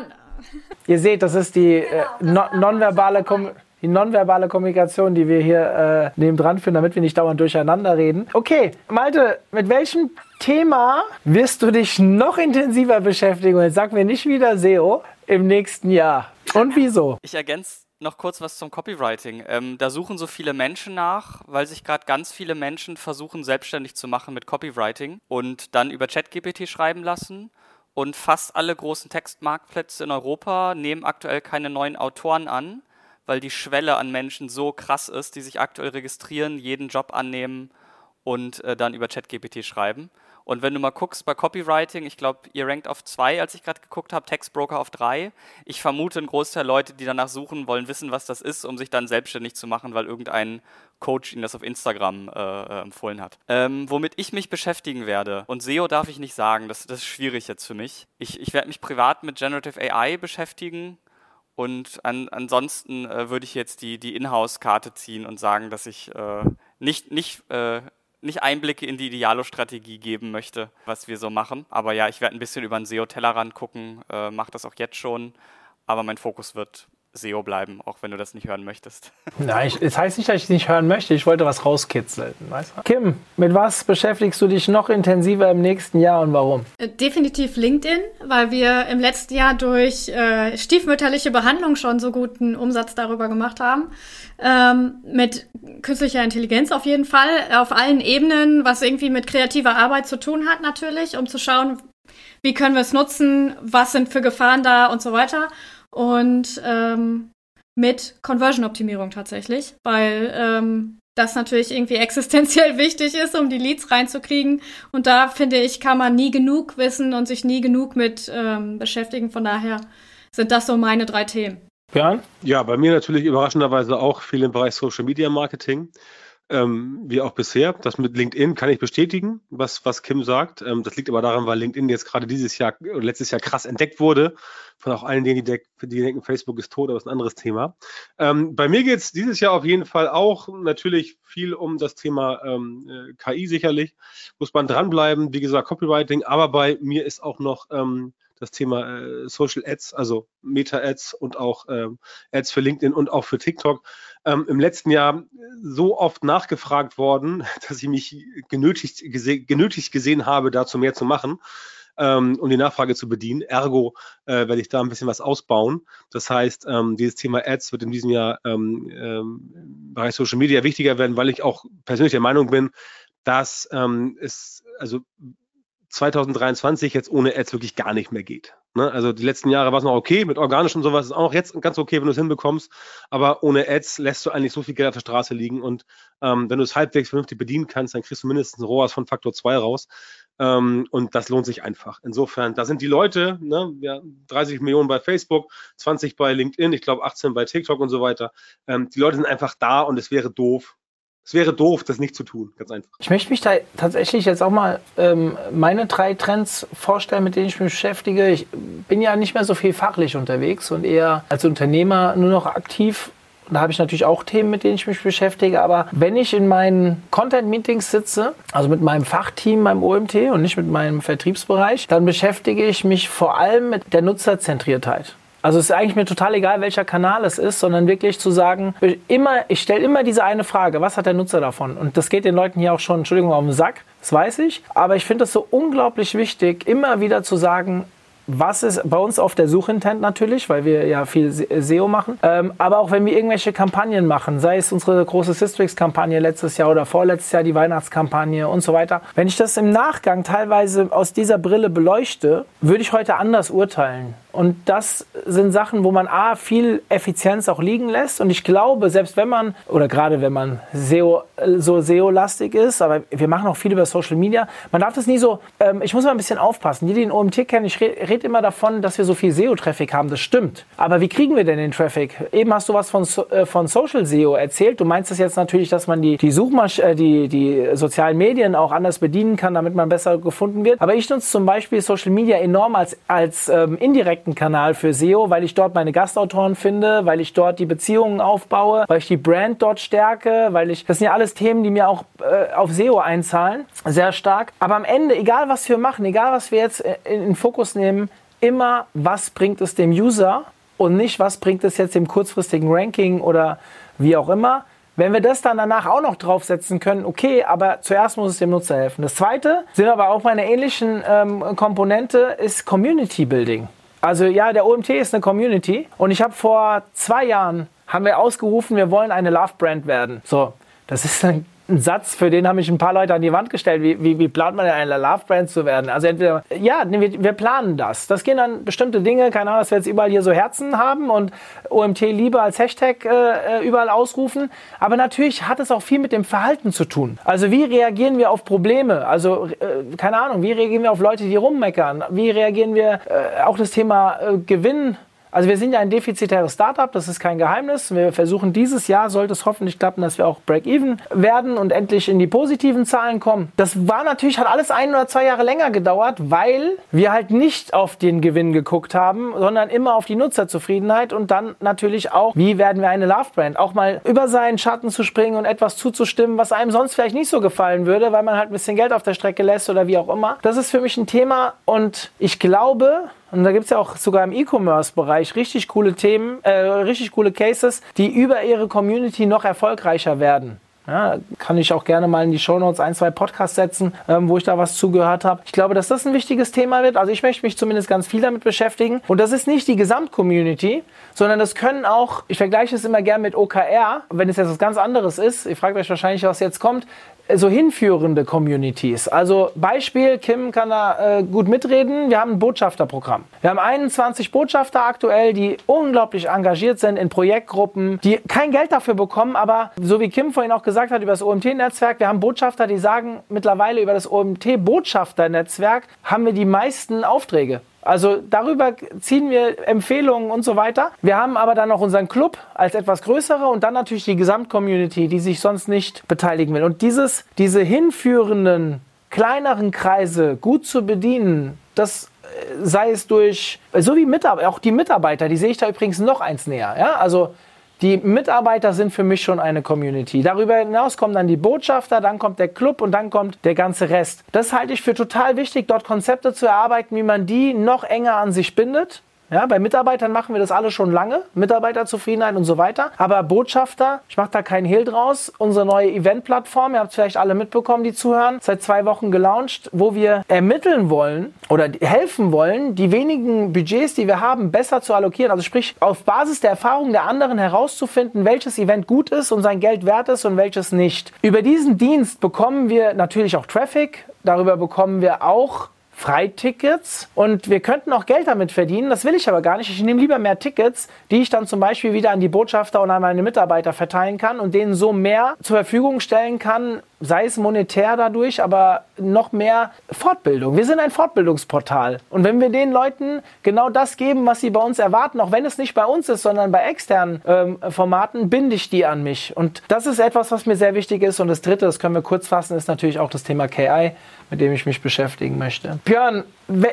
Ihr seht, das ist die äh, non nonverbale Kommunikation die nonverbale Kommunikation, die wir hier äh, nebendran führen, damit wir nicht dauernd durcheinander reden. Okay, Malte, mit welchem Thema wirst du dich noch intensiver beschäftigen? Und jetzt sag mir nicht wieder SEO im nächsten Jahr. Und wieso? Ich ergänze noch kurz was zum Copywriting. Ähm, da suchen so viele Menschen nach, weil sich gerade ganz viele Menschen versuchen, selbstständig zu machen mit Copywriting und dann über ChatGPT schreiben lassen. Und fast alle großen Textmarktplätze in Europa nehmen aktuell keine neuen Autoren an, weil die Schwelle an Menschen so krass ist, die sich aktuell registrieren, jeden Job annehmen und äh, dann über ChatGPT schreiben. Und wenn du mal guckst bei Copywriting, ich glaube, ihr rankt auf zwei, als ich gerade geguckt habe, Textbroker auf drei. Ich vermute, ein Großteil Leute, die danach suchen, wollen wissen, was das ist, um sich dann selbstständig zu machen, weil irgendein Coach ihnen das auf Instagram äh, äh, empfohlen hat. Ähm, womit ich mich beschäftigen werde, und SEO darf ich nicht sagen, das, das ist schwierig jetzt für mich. Ich, ich werde mich privat mit Generative AI beschäftigen. Und an, ansonsten äh, würde ich jetzt die, die Inhouse-Karte ziehen und sagen, dass ich äh, nicht, nicht äh, nicht Einblicke in die Idealo-Strategie geben möchte, was wir so machen. Aber ja, ich werde ein bisschen über den SEO-Tellerrand gucken, äh, mache das auch jetzt schon. Aber mein Fokus wird SEO bleiben, auch wenn du das nicht hören möchtest. Nein, es das heißt nicht, dass ich es nicht hören möchte. Ich wollte was rauskitzeln. Weißt du? Kim, mit was beschäftigst du dich noch intensiver im nächsten Jahr und warum? Äh, definitiv LinkedIn, weil wir im letzten Jahr durch äh, stiefmütterliche Behandlung schon so guten Umsatz darüber gemacht haben. Ähm, mit künstlicher Intelligenz auf jeden Fall, auf allen Ebenen, was irgendwie mit kreativer Arbeit zu tun hat natürlich, um zu schauen, wie können wir es nutzen, was sind für Gefahren da und so weiter und ähm, mit Conversion-Optimierung tatsächlich, weil ähm, das natürlich irgendwie existenziell wichtig ist, um die Leads reinzukriegen. Und da finde ich, kann man nie genug wissen und sich nie genug mit ähm, beschäftigen. Von daher sind das so meine drei Themen. Björn? Ja, bei mir natürlich überraschenderweise auch viel im Bereich Social Media Marketing ähm, wie auch bisher. Das mit LinkedIn kann ich bestätigen, was, was Kim sagt. Ähm, das liegt aber daran, weil LinkedIn jetzt gerade dieses Jahr oder letztes Jahr krass entdeckt wurde. Von auch allen denen, die, die denken, Facebook ist tot, aber ist ein anderes Thema. Ähm, bei mir geht es dieses Jahr auf jeden Fall auch natürlich viel um das Thema ähm, äh, KI sicherlich. Muss man dranbleiben, wie gesagt, Copywriting, aber bei mir ist auch noch ähm, das Thema äh, Social Ads, also Meta-Ads und auch ähm, Ads für LinkedIn und auch für TikTok ähm, im letzten Jahr so oft nachgefragt worden, dass ich mich genötigt, gese genötigt gesehen habe, dazu mehr zu machen ähm, um die Nachfrage zu bedienen. Ergo äh, werde ich da ein bisschen was ausbauen. Das heißt, ähm, dieses Thema Ads wird in diesem Jahr ähm, ähm, im Bereich Social Media wichtiger werden, weil ich auch persönlich der Meinung bin, dass ähm, es also 2023 jetzt ohne Ads wirklich gar nicht mehr geht. Ne? Also die letzten Jahre war es noch okay, mit organisch und sowas ist auch jetzt ganz okay, wenn du es hinbekommst, aber ohne Ads lässt du eigentlich so viel Geld auf der Straße liegen und ähm, wenn du es halbwegs vernünftig bedienen kannst, dann kriegst du mindestens ROAS von Faktor 2 raus ähm, und das lohnt sich einfach. Insofern, da sind die Leute, ne, ja, 30 Millionen bei Facebook, 20 bei LinkedIn, ich glaube 18 bei TikTok und so weiter. Ähm, die Leute sind einfach da und es wäre doof, es wäre doof, das nicht zu tun, ganz einfach. Ich möchte mich da tatsächlich jetzt auch mal ähm, meine drei Trends vorstellen, mit denen ich mich beschäftige. Ich bin ja nicht mehr so viel fachlich unterwegs und eher als Unternehmer nur noch aktiv da habe ich natürlich auch Themen, mit denen ich mich beschäftige. Aber wenn ich in meinen Content-Meetings sitze, also mit meinem Fachteam, meinem OMT und nicht mit meinem Vertriebsbereich, dann beschäftige ich mich vor allem mit der Nutzerzentriertheit. Also es ist eigentlich mir total egal, welcher Kanal es ist, sondern wirklich zu sagen, immer, ich stelle immer diese eine Frage, was hat der Nutzer davon? Und das geht den Leuten hier auch schon, Entschuldigung, auf den Sack, das weiß ich. Aber ich finde es so unglaublich wichtig, immer wieder zu sagen, was ist bei uns auf der Suchintent natürlich, weil wir ja viel SEO machen, ähm, aber auch wenn wir irgendwelche Kampagnen machen, sei es unsere große Sistrix-Kampagne letztes Jahr oder vorletztes Jahr die Weihnachtskampagne und so weiter. Wenn ich das im Nachgang teilweise aus dieser Brille beleuchte, würde ich heute anders urteilen. Und das sind Sachen, wo man A, viel Effizienz auch liegen lässt. Und ich glaube, selbst wenn man, oder gerade wenn man SEO, so SEO-lastig ist, aber wir machen auch viel über Social Media, man darf das nie so, ähm, ich muss mal ein bisschen aufpassen. Die, die den OMT kennen, ich rede red immer davon, dass wir so viel SEO-Traffic haben, das stimmt. Aber wie kriegen wir denn den Traffic? Eben hast du was von, äh, von Social SEO erzählt. Du meinst es jetzt natürlich, dass man die, die Suchmasch äh, die, die sozialen Medien auch anders bedienen kann, damit man besser gefunden wird. Aber ich nutze zum Beispiel Social Media enorm als, als ähm, indirekt direkten Kanal für SEO, weil ich dort meine Gastautoren finde, weil ich dort die Beziehungen aufbaue, weil ich die Brand dort stärke, weil ich, das sind ja alles Themen, die mir auch äh, auf SEO einzahlen, sehr stark. Aber am Ende, egal was wir machen, egal was wir jetzt in, in den Fokus nehmen, immer, was bringt es dem User und nicht, was bringt es jetzt dem kurzfristigen Ranking oder wie auch immer. Wenn wir das dann danach auch noch draufsetzen können, okay, aber zuerst muss es dem Nutzer helfen. Das zweite, sind aber auch meine ähnlichen ähm, Komponente, ist Community Building. Also ja, der OMT ist eine Community und ich habe vor zwei Jahren haben wir ausgerufen, wir wollen eine Love Brand werden. So, das ist ein ein Satz, für den haben mich ein paar Leute an die Wand gestellt. Wie, wie, wie plant man denn eine Love Brand zu werden? Also entweder, ja, wir, wir, planen das. Das gehen dann bestimmte Dinge, keine Ahnung, dass wir jetzt überall hier so Herzen haben und OMT Liebe als Hashtag äh, überall ausrufen. Aber natürlich hat es auch viel mit dem Verhalten zu tun. Also wie reagieren wir auf Probleme? Also äh, keine Ahnung, wie reagieren wir auf Leute, die rummeckern? Wie reagieren wir äh, auch das Thema äh, Gewinn? Also wir sind ja ein defizitäres Startup, das ist kein Geheimnis. Wir versuchen dieses Jahr, sollte es hoffentlich klappen, dass wir auch Break-Even werden und endlich in die positiven Zahlen kommen. Das war natürlich, hat alles ein oder zwei Jahre länger gedauert, weil wir halt nicht auf den Gewinn geguckt haben, sondern immer auf die Nutzerzufriedenheit und dann natürlich auch, wie werden wir eine Love-Brand? Auch mal über seinen Schatten zu springen und etwas zuzustimmen, was einem sonst vielleicht nicht so gefallen würde, weil man halt ein bisschen Geld auf der Strecke lässt oder wie auch immer. Das ist für mich ein Thema und ich glaube, und da gibt es ja auch sogar im E-Commerce-Bereich richtig coole Themen, äh, richtig coole Cases, die über ihre Community noch erfolgreicher werden. Ja, kann ich auch gerne mal in die Show Notes ein, zwei Podcasts setzen, ähm, wo ich da was zugehört habe. Ich glaube, dass das ein wichtiges Thema wird. Also ich möchte mich zumindest ganz viel damit beschäftigen. Und das ist nicht die Gesamtcommunity, sondern das können auch, ich vergleiche es immer gerne mit OKR, wenn es jetzt was ganz anderes ist. Ihr fragt euch wahrscheinlich, was jetzt kommt so hinführende Communities. Also Beispiel, Kim kann da äh, gut mitreden. Wir haben ein Botschafterprogramm. Wir haben 21 Botschafter aktuell, die unglaublich engagiert sind in Projektgruppen, die kein Geld dafür bekommen, aber so wie Kim vorhin auch gesagt hat über das OMT-Netzwerk, wir haben Botschafter, die sagen mittlerweile über das OMT-Botschafter-Netzwerk haben wir die meisten Aufträge. Also darüber ziehen wir Empfehlungen und so weiter. Wir haben aber dann noch unseren Club als etwas größere und dann natürlich die Gesamtcommunity, die sich sonst nicht beteiligen will. Und dieses, diese hinführenden kleineren Kreise gut zu bedienen, das äh, sei es durch, so wie Mitarbeiter, auch die Mitarbeiter, die sehe ich da übrigens noch eins näher. Ja? Also die Mitarbeiter sind für mich schon eine Community. Darüber hinaus kommen dann die Botschafter, dann kommt der Club und dann kommt der ganze Rest. Das halte ich für total wichtig, dort Konzepte zu erarbeiten, wie man die noch enger an sich bindet. Ja, bei Mitarbeitern machen wir das alle schon lange, Mitarbeiterzufriedenheit und so weiter. Aber Botschafter, ich mache da keinen Hehl draus. Unsere neue Event-Plattform, ihr habt es vielleicht alle mitbekommen, die zuhören, seit zwei Wochen gelauncht, wo wir ermitteln wollen oder helfen wollen, die wenigen Budgets, die wir haben, besser zu allokieren. Also sprich, auf Basis der Erfahrungen der anderen herauszufinden, welches Event gut ist und sein Geld wert ist und welches nicht. Über diesen Dienst bekommen wir natürlich auch Traffic. Darüber bekommen wir auch Freitickets und wir könnten auch Geld damit verdienen. Das will ich aber gar nicht. Ich nehme lieber mehr Tickets, die ich dann zum Beispiel wieder an die Botschafter und an meine Mitarbeiter verteilen kann und denen so mehr zur Verfügung stellen kann, sei es monetär dadurch, aber noch mehr Fortbildung. Wir sind ein Fortbildungsportal. Und wenn wir den Leuten genau das geben, was sie bei uns erwarten, auch wenn es nicht bei uns ist, sondern bei externen ähm, Formaten, binde ich die an mich. Und das ist etwas, was mir sehr wichtig ist. Und das Dritte, das können wir kurz fassen, ist natürlich auch das Thema KI, mit dem ich mich beschäftigen möchte. Björn,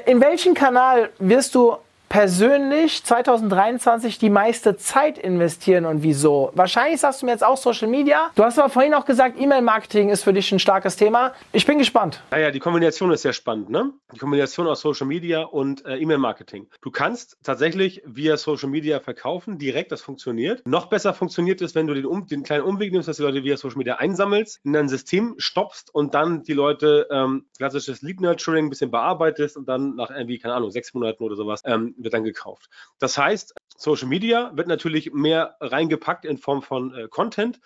in welchen Kanal wirst du persönlich 2023 die meiste Zeit investieren und wieso? Wahrscheinlich sagst du mir jetzt auch Social Media. Du hast aber vorhin auch gesagt, E-Mail-Marketing ist für dich ein starkes Thema. Ich bin gespannt. Naja, die Kombination ist sehr spannend, ne? Die Kombination aus Social Media und äh, E-Mail-Marketing. Du kannst tatsächlich via Social Media verkaufen, direkt, das funktioniert. Noch besser funktioniert es, wenn du den, um, den kleinen Umweg nimmst, dass die Leute via Social Media einsammelst, in dein System stoppst und dann die Leute ähm, klassisches Lead-Nurturing ein bisschen bearbeitest und dann nach irgendwie, keine Ahnung, sechs Monaten oder sowas ähm, wird dann gekauft. Das heißt, Social Media wird natürlich mehr reingepackt in Form von äh, Content.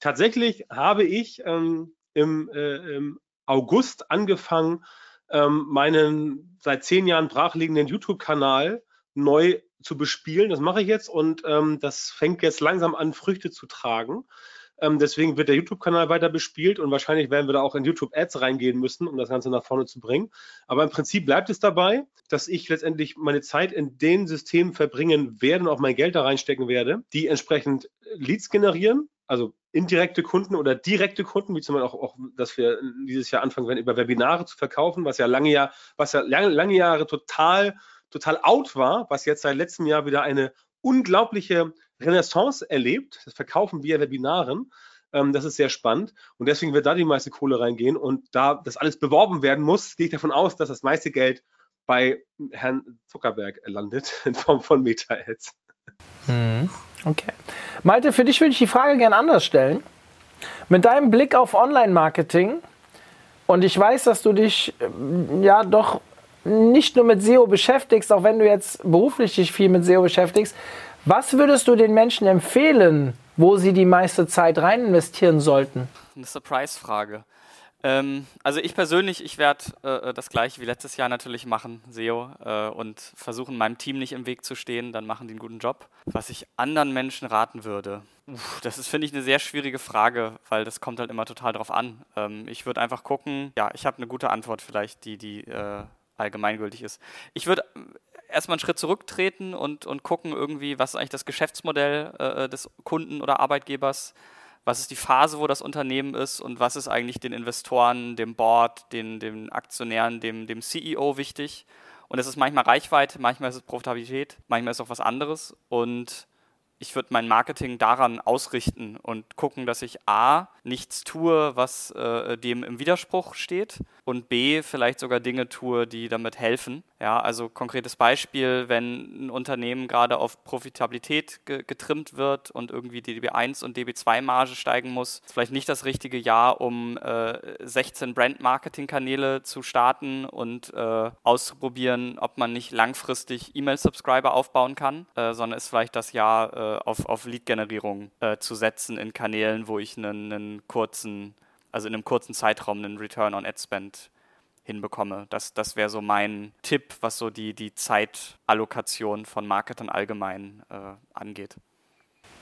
Tatsächlich habe ich ähm, im, äh, im, August angefangen, ähm, meinen seit zehn Jahren brachliegenden YouTube-Kanal neu zu bespielen. Das mache ich jetzt und ähm, das fängt jetzt langsam an, Früchte zu tragen. Ähm, deswegen wird der YouTube-Kanal weiter bespielt und wahrscheinlich werden wir da auch in YouTube-Ads reingehen müssen, um das Ganze nach vorne zu bringen. Aber im Prinzip bleibt es dabei, dass ich letztendlich meine Zeit in den Systemen verbringen werde und auch mein Geld da reinstecken werde, die entsprechend Leads generieren, also indirekte Kunden oder direkte Kunden, wie zum Beispiel auch, auch dass wir dieses Jahr anfangen werden, über Webinare zu verkaufen, was ja lange, Jahr, was ja lange, lange Jahre total, total out war, was jetzt seit letztem Jahr wieder eine unglaubliche Renaissance erlebt, das Verkaufen via Webinaren. Ähm, das ist sehr spannend und deswegen wird da die meiste Kohle reingehen und da das alles beworben werden muss, gehe ich davon aus, dass das meiste Geld bei Herrn Zuckerberg landet in Form von Meta-Ads. Mhm. Okay. Malte, für dich würde ich die Frage gerne anders stellen. Mit deinem Blick auf Online-Marketing und ich weiß, dass du dich ähm, ja doch nicht nur mit SEO beschäftigst, auch wenn du jetzt beruflich dich viel mit SEO beschäftigst, was würdest du den Menschen empfehlen, wo sie die meiste Zeit rein investieren sollten? Eine Surprise-Frage. Ähm, also ich persönlich, ich werde äh, das gleiche wie letztes Jahr natürlich machen, SEO, äh, und versuchen meinem Team nicht im Weg zu stehen, dann machen die einen guten Job. Was ich anderen Menschen raten würde, uff, das ist, finde ich, eine sehr schwierige Frage, weil das kommt halt immer total drauf an. Ähm, ich würde einfach gucken, ja, ich habe eine gute Antwort vielleicht, die, die äh, allgemeingültig ist. Ich würde erstmal einen Schritt zurücktreten und, und gucken irgendwie, was ist eigentlich das Geschäftsmodell äh, des Kunden oder Arbeitgebers, was ist die Phase, wo das Unternehmen ist und was ist eigentlich den Investoren, dem Board, den, den Aktionären, dem, dem CEO wichtig. Und es ist manchmal Reichweite, manchmal ist es Profitabilität, manchmal ist es auch was anderes. Und ich würde mein Marketing daran ausrichten und gucken, dass ich A, nichts tue, was äh, dem im Widerspruch steht und B, vielleicht sogar Dinge tue, die damit helfen. Ja, also konkretes Beispiel, wenn ein Unternehmen gerade auf Profitabilität ge getrimmt wird und irgendwie die DB1 und DB2-Marge steigen muss, ist vielleicht nicht das richtige Jahr, um äh, 16 Brand-Marketing-Kanäle zu starten und äh, auszuprobieren, ob man nicht langfristig E-Mail-Subscriber aufbauen kann, äh, sondern ist vielleicht das Jahr äh, auf, auf Lead-Generierung äh, zu setzen in Kanälen, wo ich einen, einen kurzen, also in einem kurzen Zeitraum einen Return on Ad Spend hinbekomme. Das, das wäre so mein Tipp, was so die, die Zeitallokation von Marketern allgemein äh, angeht.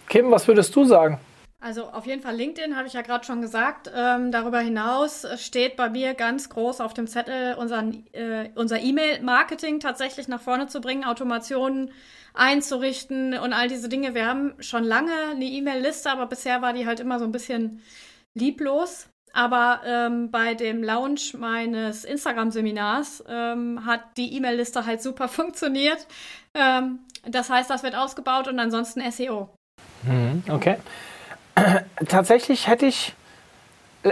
Kim, was würdest du sagen? Also auf jeden Fall LinkedIn, habe ich ja gerade schon gesagt. Ähm, darüber hinaus steht bei mir ganz groß auf dem Zettel, unseren, äh, unser E-Mail-Marketing tatsächlich nach vorne zu bringen, Automationen einzurichten und all diese Dinge. Wir haben schon lange eine E-Mail-Liste, aber bisher war die halt immer so ein bisschen lieblos. Aber ähm, bei dem Launch meines Instagram-Seminars ähm, hat die E-Mail-Liste halt super funktioniert. Ähm, das heißt, das wird ausgebaut und ansonsten SEO. Mhm, okay. Tatsächlich hätte ich,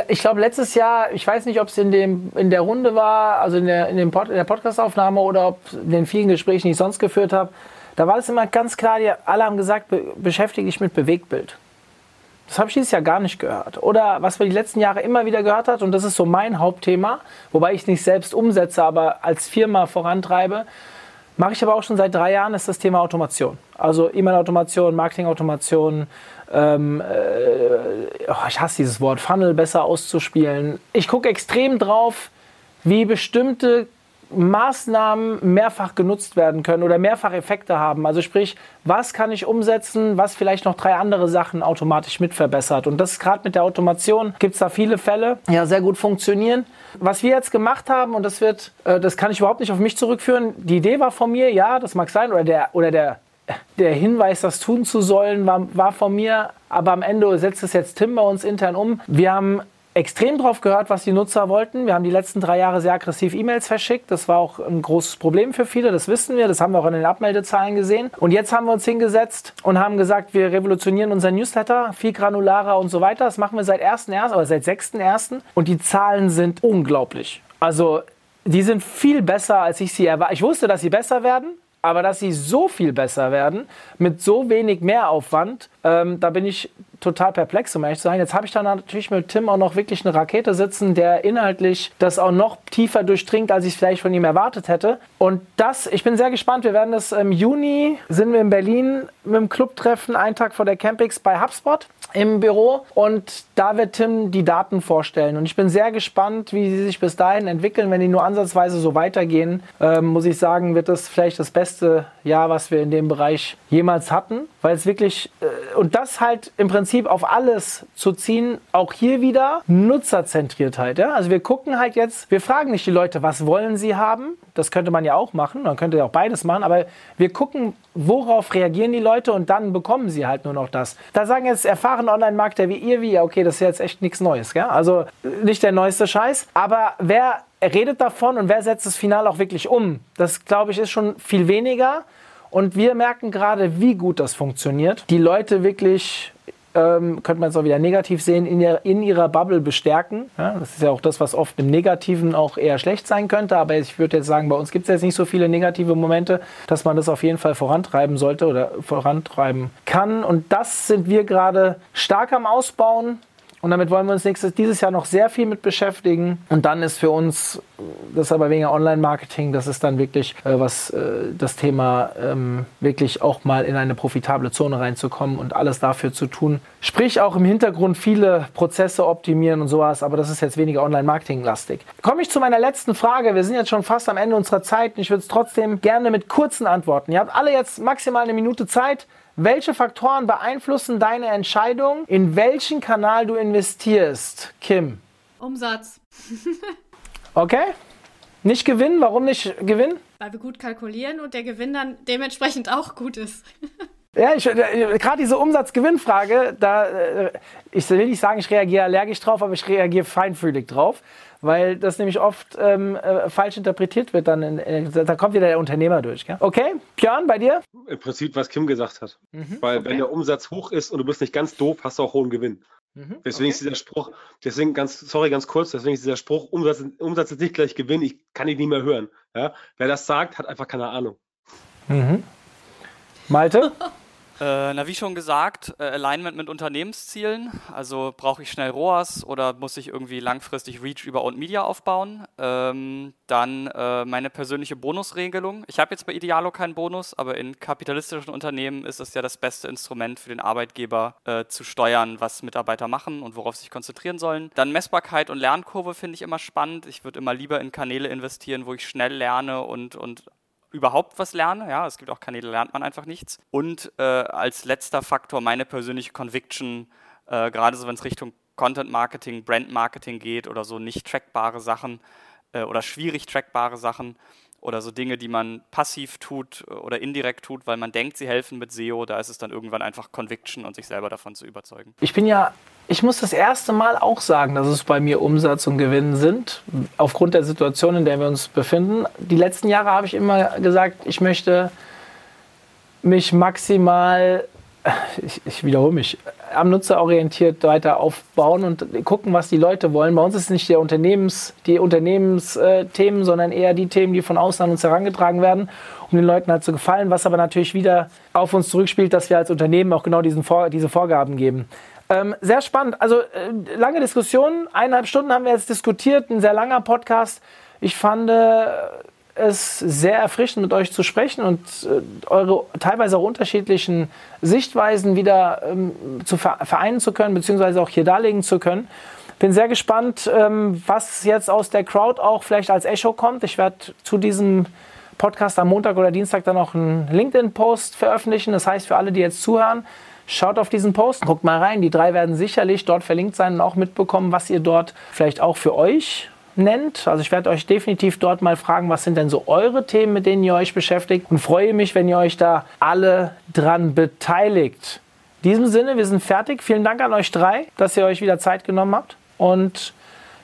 ich glaube, letztes Jahr, ich weiß nicht, ob es in, in der Runde war, also in der, in dem Pod, in der Podcastaufnahme oder ob in den vielen Gesprächen, die ich sonst geführt habe, da war es immer ganz klar, die, alle haben gesagt, be, beschäftige dich mit Bewegtbild. Das habe ich dieses Jahr gar nicht gehört. Oder was man die letzten Jahre immer wieder gehört hat, und das ist so mein Hauptthema, wobei ich es nicht selbst umsetze, aber als Firma vorantreibe, mache ich aber auch schon seit drei Jahren, ist das Thema Automation. Also E-Mail-Automation, Marketing-Automation, ähm, äh, oh, ich hasse dieses Wort, Funnel besser auszuspielen. Ich gucke extrem drauf, wie bestimmte Maßnahmen mehrfach genutzt werden können oder mehrfach Effekte haben. Also sprich, was kann ich umsetzen, was vielleicht noch drei andere Sachen automatisch mit verbessert. Und das gerade mit der Automation, gibt es da viele Fälle, ja sehr gut funktionieren. Was wir jetzt gemacht haben, und das wird, äh, das kann ich überhaupt nicht auf mich zurückführen, die Idee war von mir, ja, das mag sein, oder der, oder der, der Hinweis, das tun zu sollen, war, war von mir, aber am Ende setzt es jetzt Tim bei uns intern um. Wir haben extrem drauf gehört, was die Nutzer wollten. Wir haben die letzten drei Jahre sehr aggressiv E-Mails verschickt. Das war auch ein großes Problem für viele, das wissen wir. Das haben wir auch in den Abmeldezahlen gesehen. Und jetzt haben wir uns hingesetzt und haben gesagt, wir revolutionieren unseren Newsletter, viel granularer und so weiter. Das machen wir seit 1.1. oder seit 6.1. Und die Zahlen sind unglaublich. Also die sind viel besser, als ich sie erwartet. Ich wusste, dass sie besser werden, aber dass sie so viel besser werden, mit so wenig Mehraufwand, ähm, da bin ich total perplex, um ehrlich zu sein. Jetzt habe ich dann natürlich mit Tim auch noch wirklich eine Rakete sitzen, der inhaltlich das auch noch tiefer durchdringt, als ich es vielleicht von ihm erwartet hätte. Und das, ich bin sehr gespannt. Wir werden das im Juni, sind wir in Berlin mit dem Clubtreffen, einen Tag vor der Campix bei HubSpot im Büro und da wird Tim die Daten vorstellen. Und ich bin sehr gespannt, wie sie sich bis dahin entwickeln. Wenn die nur ansatzweise so weitergehen, ähm, muss ich sagen, wird das vielleicht das beste Jahr, was wir in dem Bereich jemals hatten, weil es wirklich, äh, und das halt im Prinzip auf alles zu ziehen, auch hier wieder Nutzerzentriertheit. Ja? Also wir gucken halt jetzt, wir fragen nicht die Leute, was wollen sie haben, das könnte man ja auch machen, man könnte ja auch beides machen, aber wir gucken, worauf reagieren die Leute und dann bekommen sie halt nur noch das. Da sagen jetzt erfahrene Online-Marketer wie ihr, wie, okay, das ist jetzt echt nichts Neues, gell? also nicht der neueste Scheiß, aber wer redet davon und wer setzt das Final auch wirklich um? Das, glaube ich, ist schon viel weniger. Und wir merken gerade, wie gut das funktioniert. Die Leute wirklich ähm, könnte man es auch wieder negativ sehen, in, ihr, in ihrer Bubble bestärken. Ja, das ist ja auch das, was oft im Negativen auch eher schlecht sein könnte. Aber ich würde jetzt sagen, bei uns gibt es jetzt nicht so viele negative Momente, dass man das auf jeden Fall vorantreiben sollte oder vorantreiben kann. Und das sind wir gerade stark am Ausbauen. Und damit wollen wir uns nächstes, dieses Jahr noch sehr viel mit beschäftigen. Und dann ist für uns, das aber weniger Online-Marketing, das ist dann wirklich äh, was äh, das Thema ähm, wirklich auch mal in eine profitable Zone reinzukommen und alles dafür zu tun. Sprich auch im Hintergrund viele Prozesse optimieren und sowas, aber das ist jetzt weniger Online-Marketing-lastig. Komme ich zu meiner letzten Frage. Wir sind jetzt schon fast am Ende unserer Zeit und ich würde es trotzdem gerne mit kurzen Antworten. Ihr habt alle jetzt maximal eine Minute Zeit. Welche Faktoren beeinflussen deine Entscheidung, in welchen Kanal du investierst? Kim. Umsatz. okay. Nicht Gewinn? Warum nicht Gewinn? Weil wir gut kalkulieren und der Gewinn dann dementsprechend auch gut ist. Ja, äh, gerade diese Umsatz-Gewinn-Frage, da, äh, ich will nicht sagen, ich reagiere allergisch drauf, aber ich reagiere feinfühlig drauf weil das nämlich oft ähm, äh, falsch interpretiert wird. Dann in, in, da kommt wieder der Unternehmer durch. Gell? Okay, Björn, bei dir? Im Prinzip, was Kim gesagt hat. Mhm, weil okay. wenn der Umsatz hoch ist und du bist nicht ganz doof, hast du auch hohen Gewinn. Mhm, deswegen okay. ist dieser Spruch, deswegen ganz, sorry, ganz kurz, deswegen ist dieser Spruch, Umsatz, Umsatz ist nicht gleich Gewinn, ich kann ihn nie mehr hören. Ja? Wer das sagt, hat einfach keine Ahnung. Mhm. Malte? Äh, na, wie schon gesagt, äh, Alignment mit Unternehmenszielen. Also brauche ich schnell ROAS oder muss ich irgendwie langfristig Reach über Owned Media aufbauen? Ähm, dann äh, meine persönliche Bonusregelung. Ich habe jetzt bei Idealo keinen Bonus, aber in kapitalistischen Unternehmen ist es ja das beste Instrument für den Arbeitgeber äh, zu steuern, was Mitarbeiter machen und worauf sie sich konzentrieren sollen. Dann Messbarkeit und Lernkurve finde ich immer spannend. Ich würde immer lieber in Kanäle investieren, wo ich schnell lerne und, und überhaupt was lerne. Ja, es gibt auch Kanäle, lernt man einfach nichts. Und äh, als letzter Faktor meine persönliche Conviction, äh, gerade so wenn es Richtung Content Marketing, Brand Marketing geht oder so nicht trackbare Sachen äh, oder schwierig trackbare Sachen oder so Dinge, die man passiv tut oder indirekt tut, weil man denkt, sie helfen mit SEO, da ist es dann irgendwann einfach Conviction und sich selber davon zu überzeugen. Ich bin ja ich muss das erste Mal auch sagen, dass es bei mir Umsatz und Gewinn sind, aufgrund der Situation, in der wir uns befinden. Die letzten Jahre habe ich immer gesagt, ich möchte mich maximal, ich, ich wiederhole mich, am Nutzer orientiert weiter aufbauen und gucken, was die Leute wollen. Bei uns ist es nicht der Unternehmens, die Unternehmensthemen, sondern eher die Themen, die von außen an uns herangetragen werden, um den Leuten halt zu gefallen, was aber natürlich wieder auf uns zurückspielt, dass wir als Unternehmen auch genau diesen Vor diese Vorgaben geben. Ähm, sehr spannend. Also äh, lange Diskussion, eineinhalb Stunden haben wir jetzt diskutiert, ein sehr langer Podcast. Ich fand äh, es sehr erfrischend, mit euch zu sprechen und äh, eure teilweise auch unterschiedlichen Sichtweisen wieder ähm, zu vereinen zu können, beziehungsweise auch hier darlegen zu können. Bin sehr gespannt, ähm, was jetzt aus der Crowd auch vielleicht als Echo kommt. Ich werde zu diesem Podcast am Montag oder Dienstag dann noch einen LinkedIn-Post veröffentlichen. Das heißt, für alle, die jetzt zuhören, schaut auf diesen Post, guckt mal rein. Die drei werden sicherlich dort verlinkt sein und auch mitbekommen, was ihr dort vielleicht auch für euch nennt. Also ich werde euch definitiv dort mal fragen, was sind denn so eure Themen, mit denen ihr euch beschäftigt und freue mich, wenn ihr euch da alle dran beteiligt. In diesem Sinne, wir sind fertig. Vielen Dank an euch drei, dass ihr euch wieder Zeit genommen habt und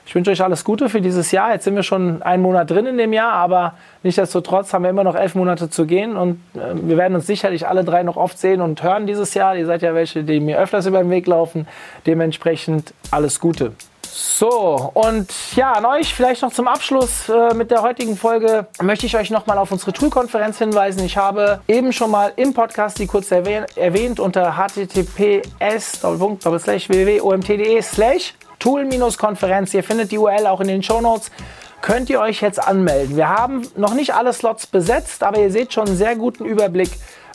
ich wünsche euch alles Gute für dieses Jahr. Jetzt sind wir schon einen Monat drin in dem Jahr, aber nichtsdestotrotz haben wir immer noch elf Monate zu gehen und äh, wir werden uns sicherlich alle drei noch oft sehen und hören dieses Jahr. Ihr seid ja welche, die mir öfters über den Weg laufen. Dementsprechend alles Gute. So, und ja, an euch vielleicht noch zum Abschluss äh, mit der heutigen Folge möchte ich euch nochmal auf unsere Tool-Konferenz hinweisen. Ich habe eben schon mal im Podcast die kurz erwähnt, erwähnt unter https www.omtde slash Tool-Konferenz. Ihr findet die URL auch in den Show Notes. Könnt ihr euch jetzt anmelden. Wir haben noch nicht alle Slots besetzt, aber ihr seht schon einen sehr guten Überblick,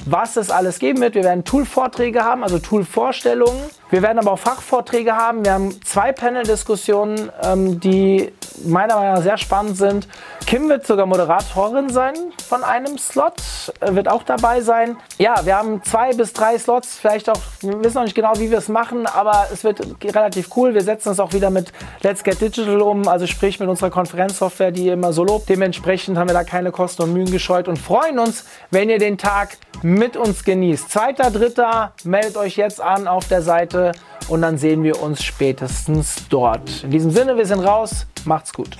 was es alles geben wird. Wir werden Tool-Vorträge haben, also Tool-Vorstellungen. Wir werden aber auch Fachvorträge haben. Wir haben zwei Panel-Diskussionen, ähm, die meiner Meinung nach sehr spannend sind. Kim wird sogar Moderatorin sein von einem Slot, äh, wird auch dabei sein. Ja, wir haben zwei bis drei Slots, vielleicht auch, wir wissen noch nicht genau, wie wir es machen, aber es wird relativ cool. Wir setzen uns auch wieder mit Let's Get Digital um, also sprich mit unserer Konferenzsoftware, die ihr immer so lobt. Dementsprechend haben wir da keine Kosten und Mühen gescheut und freuen uns, wenn ihr den Tag mit uns genießt. Zweiter, dritter, meldet euch jetzt an auf der Und dann sehen wir uns spätestens dort. In diesem Sinne, wir sind raus. Macht's gut.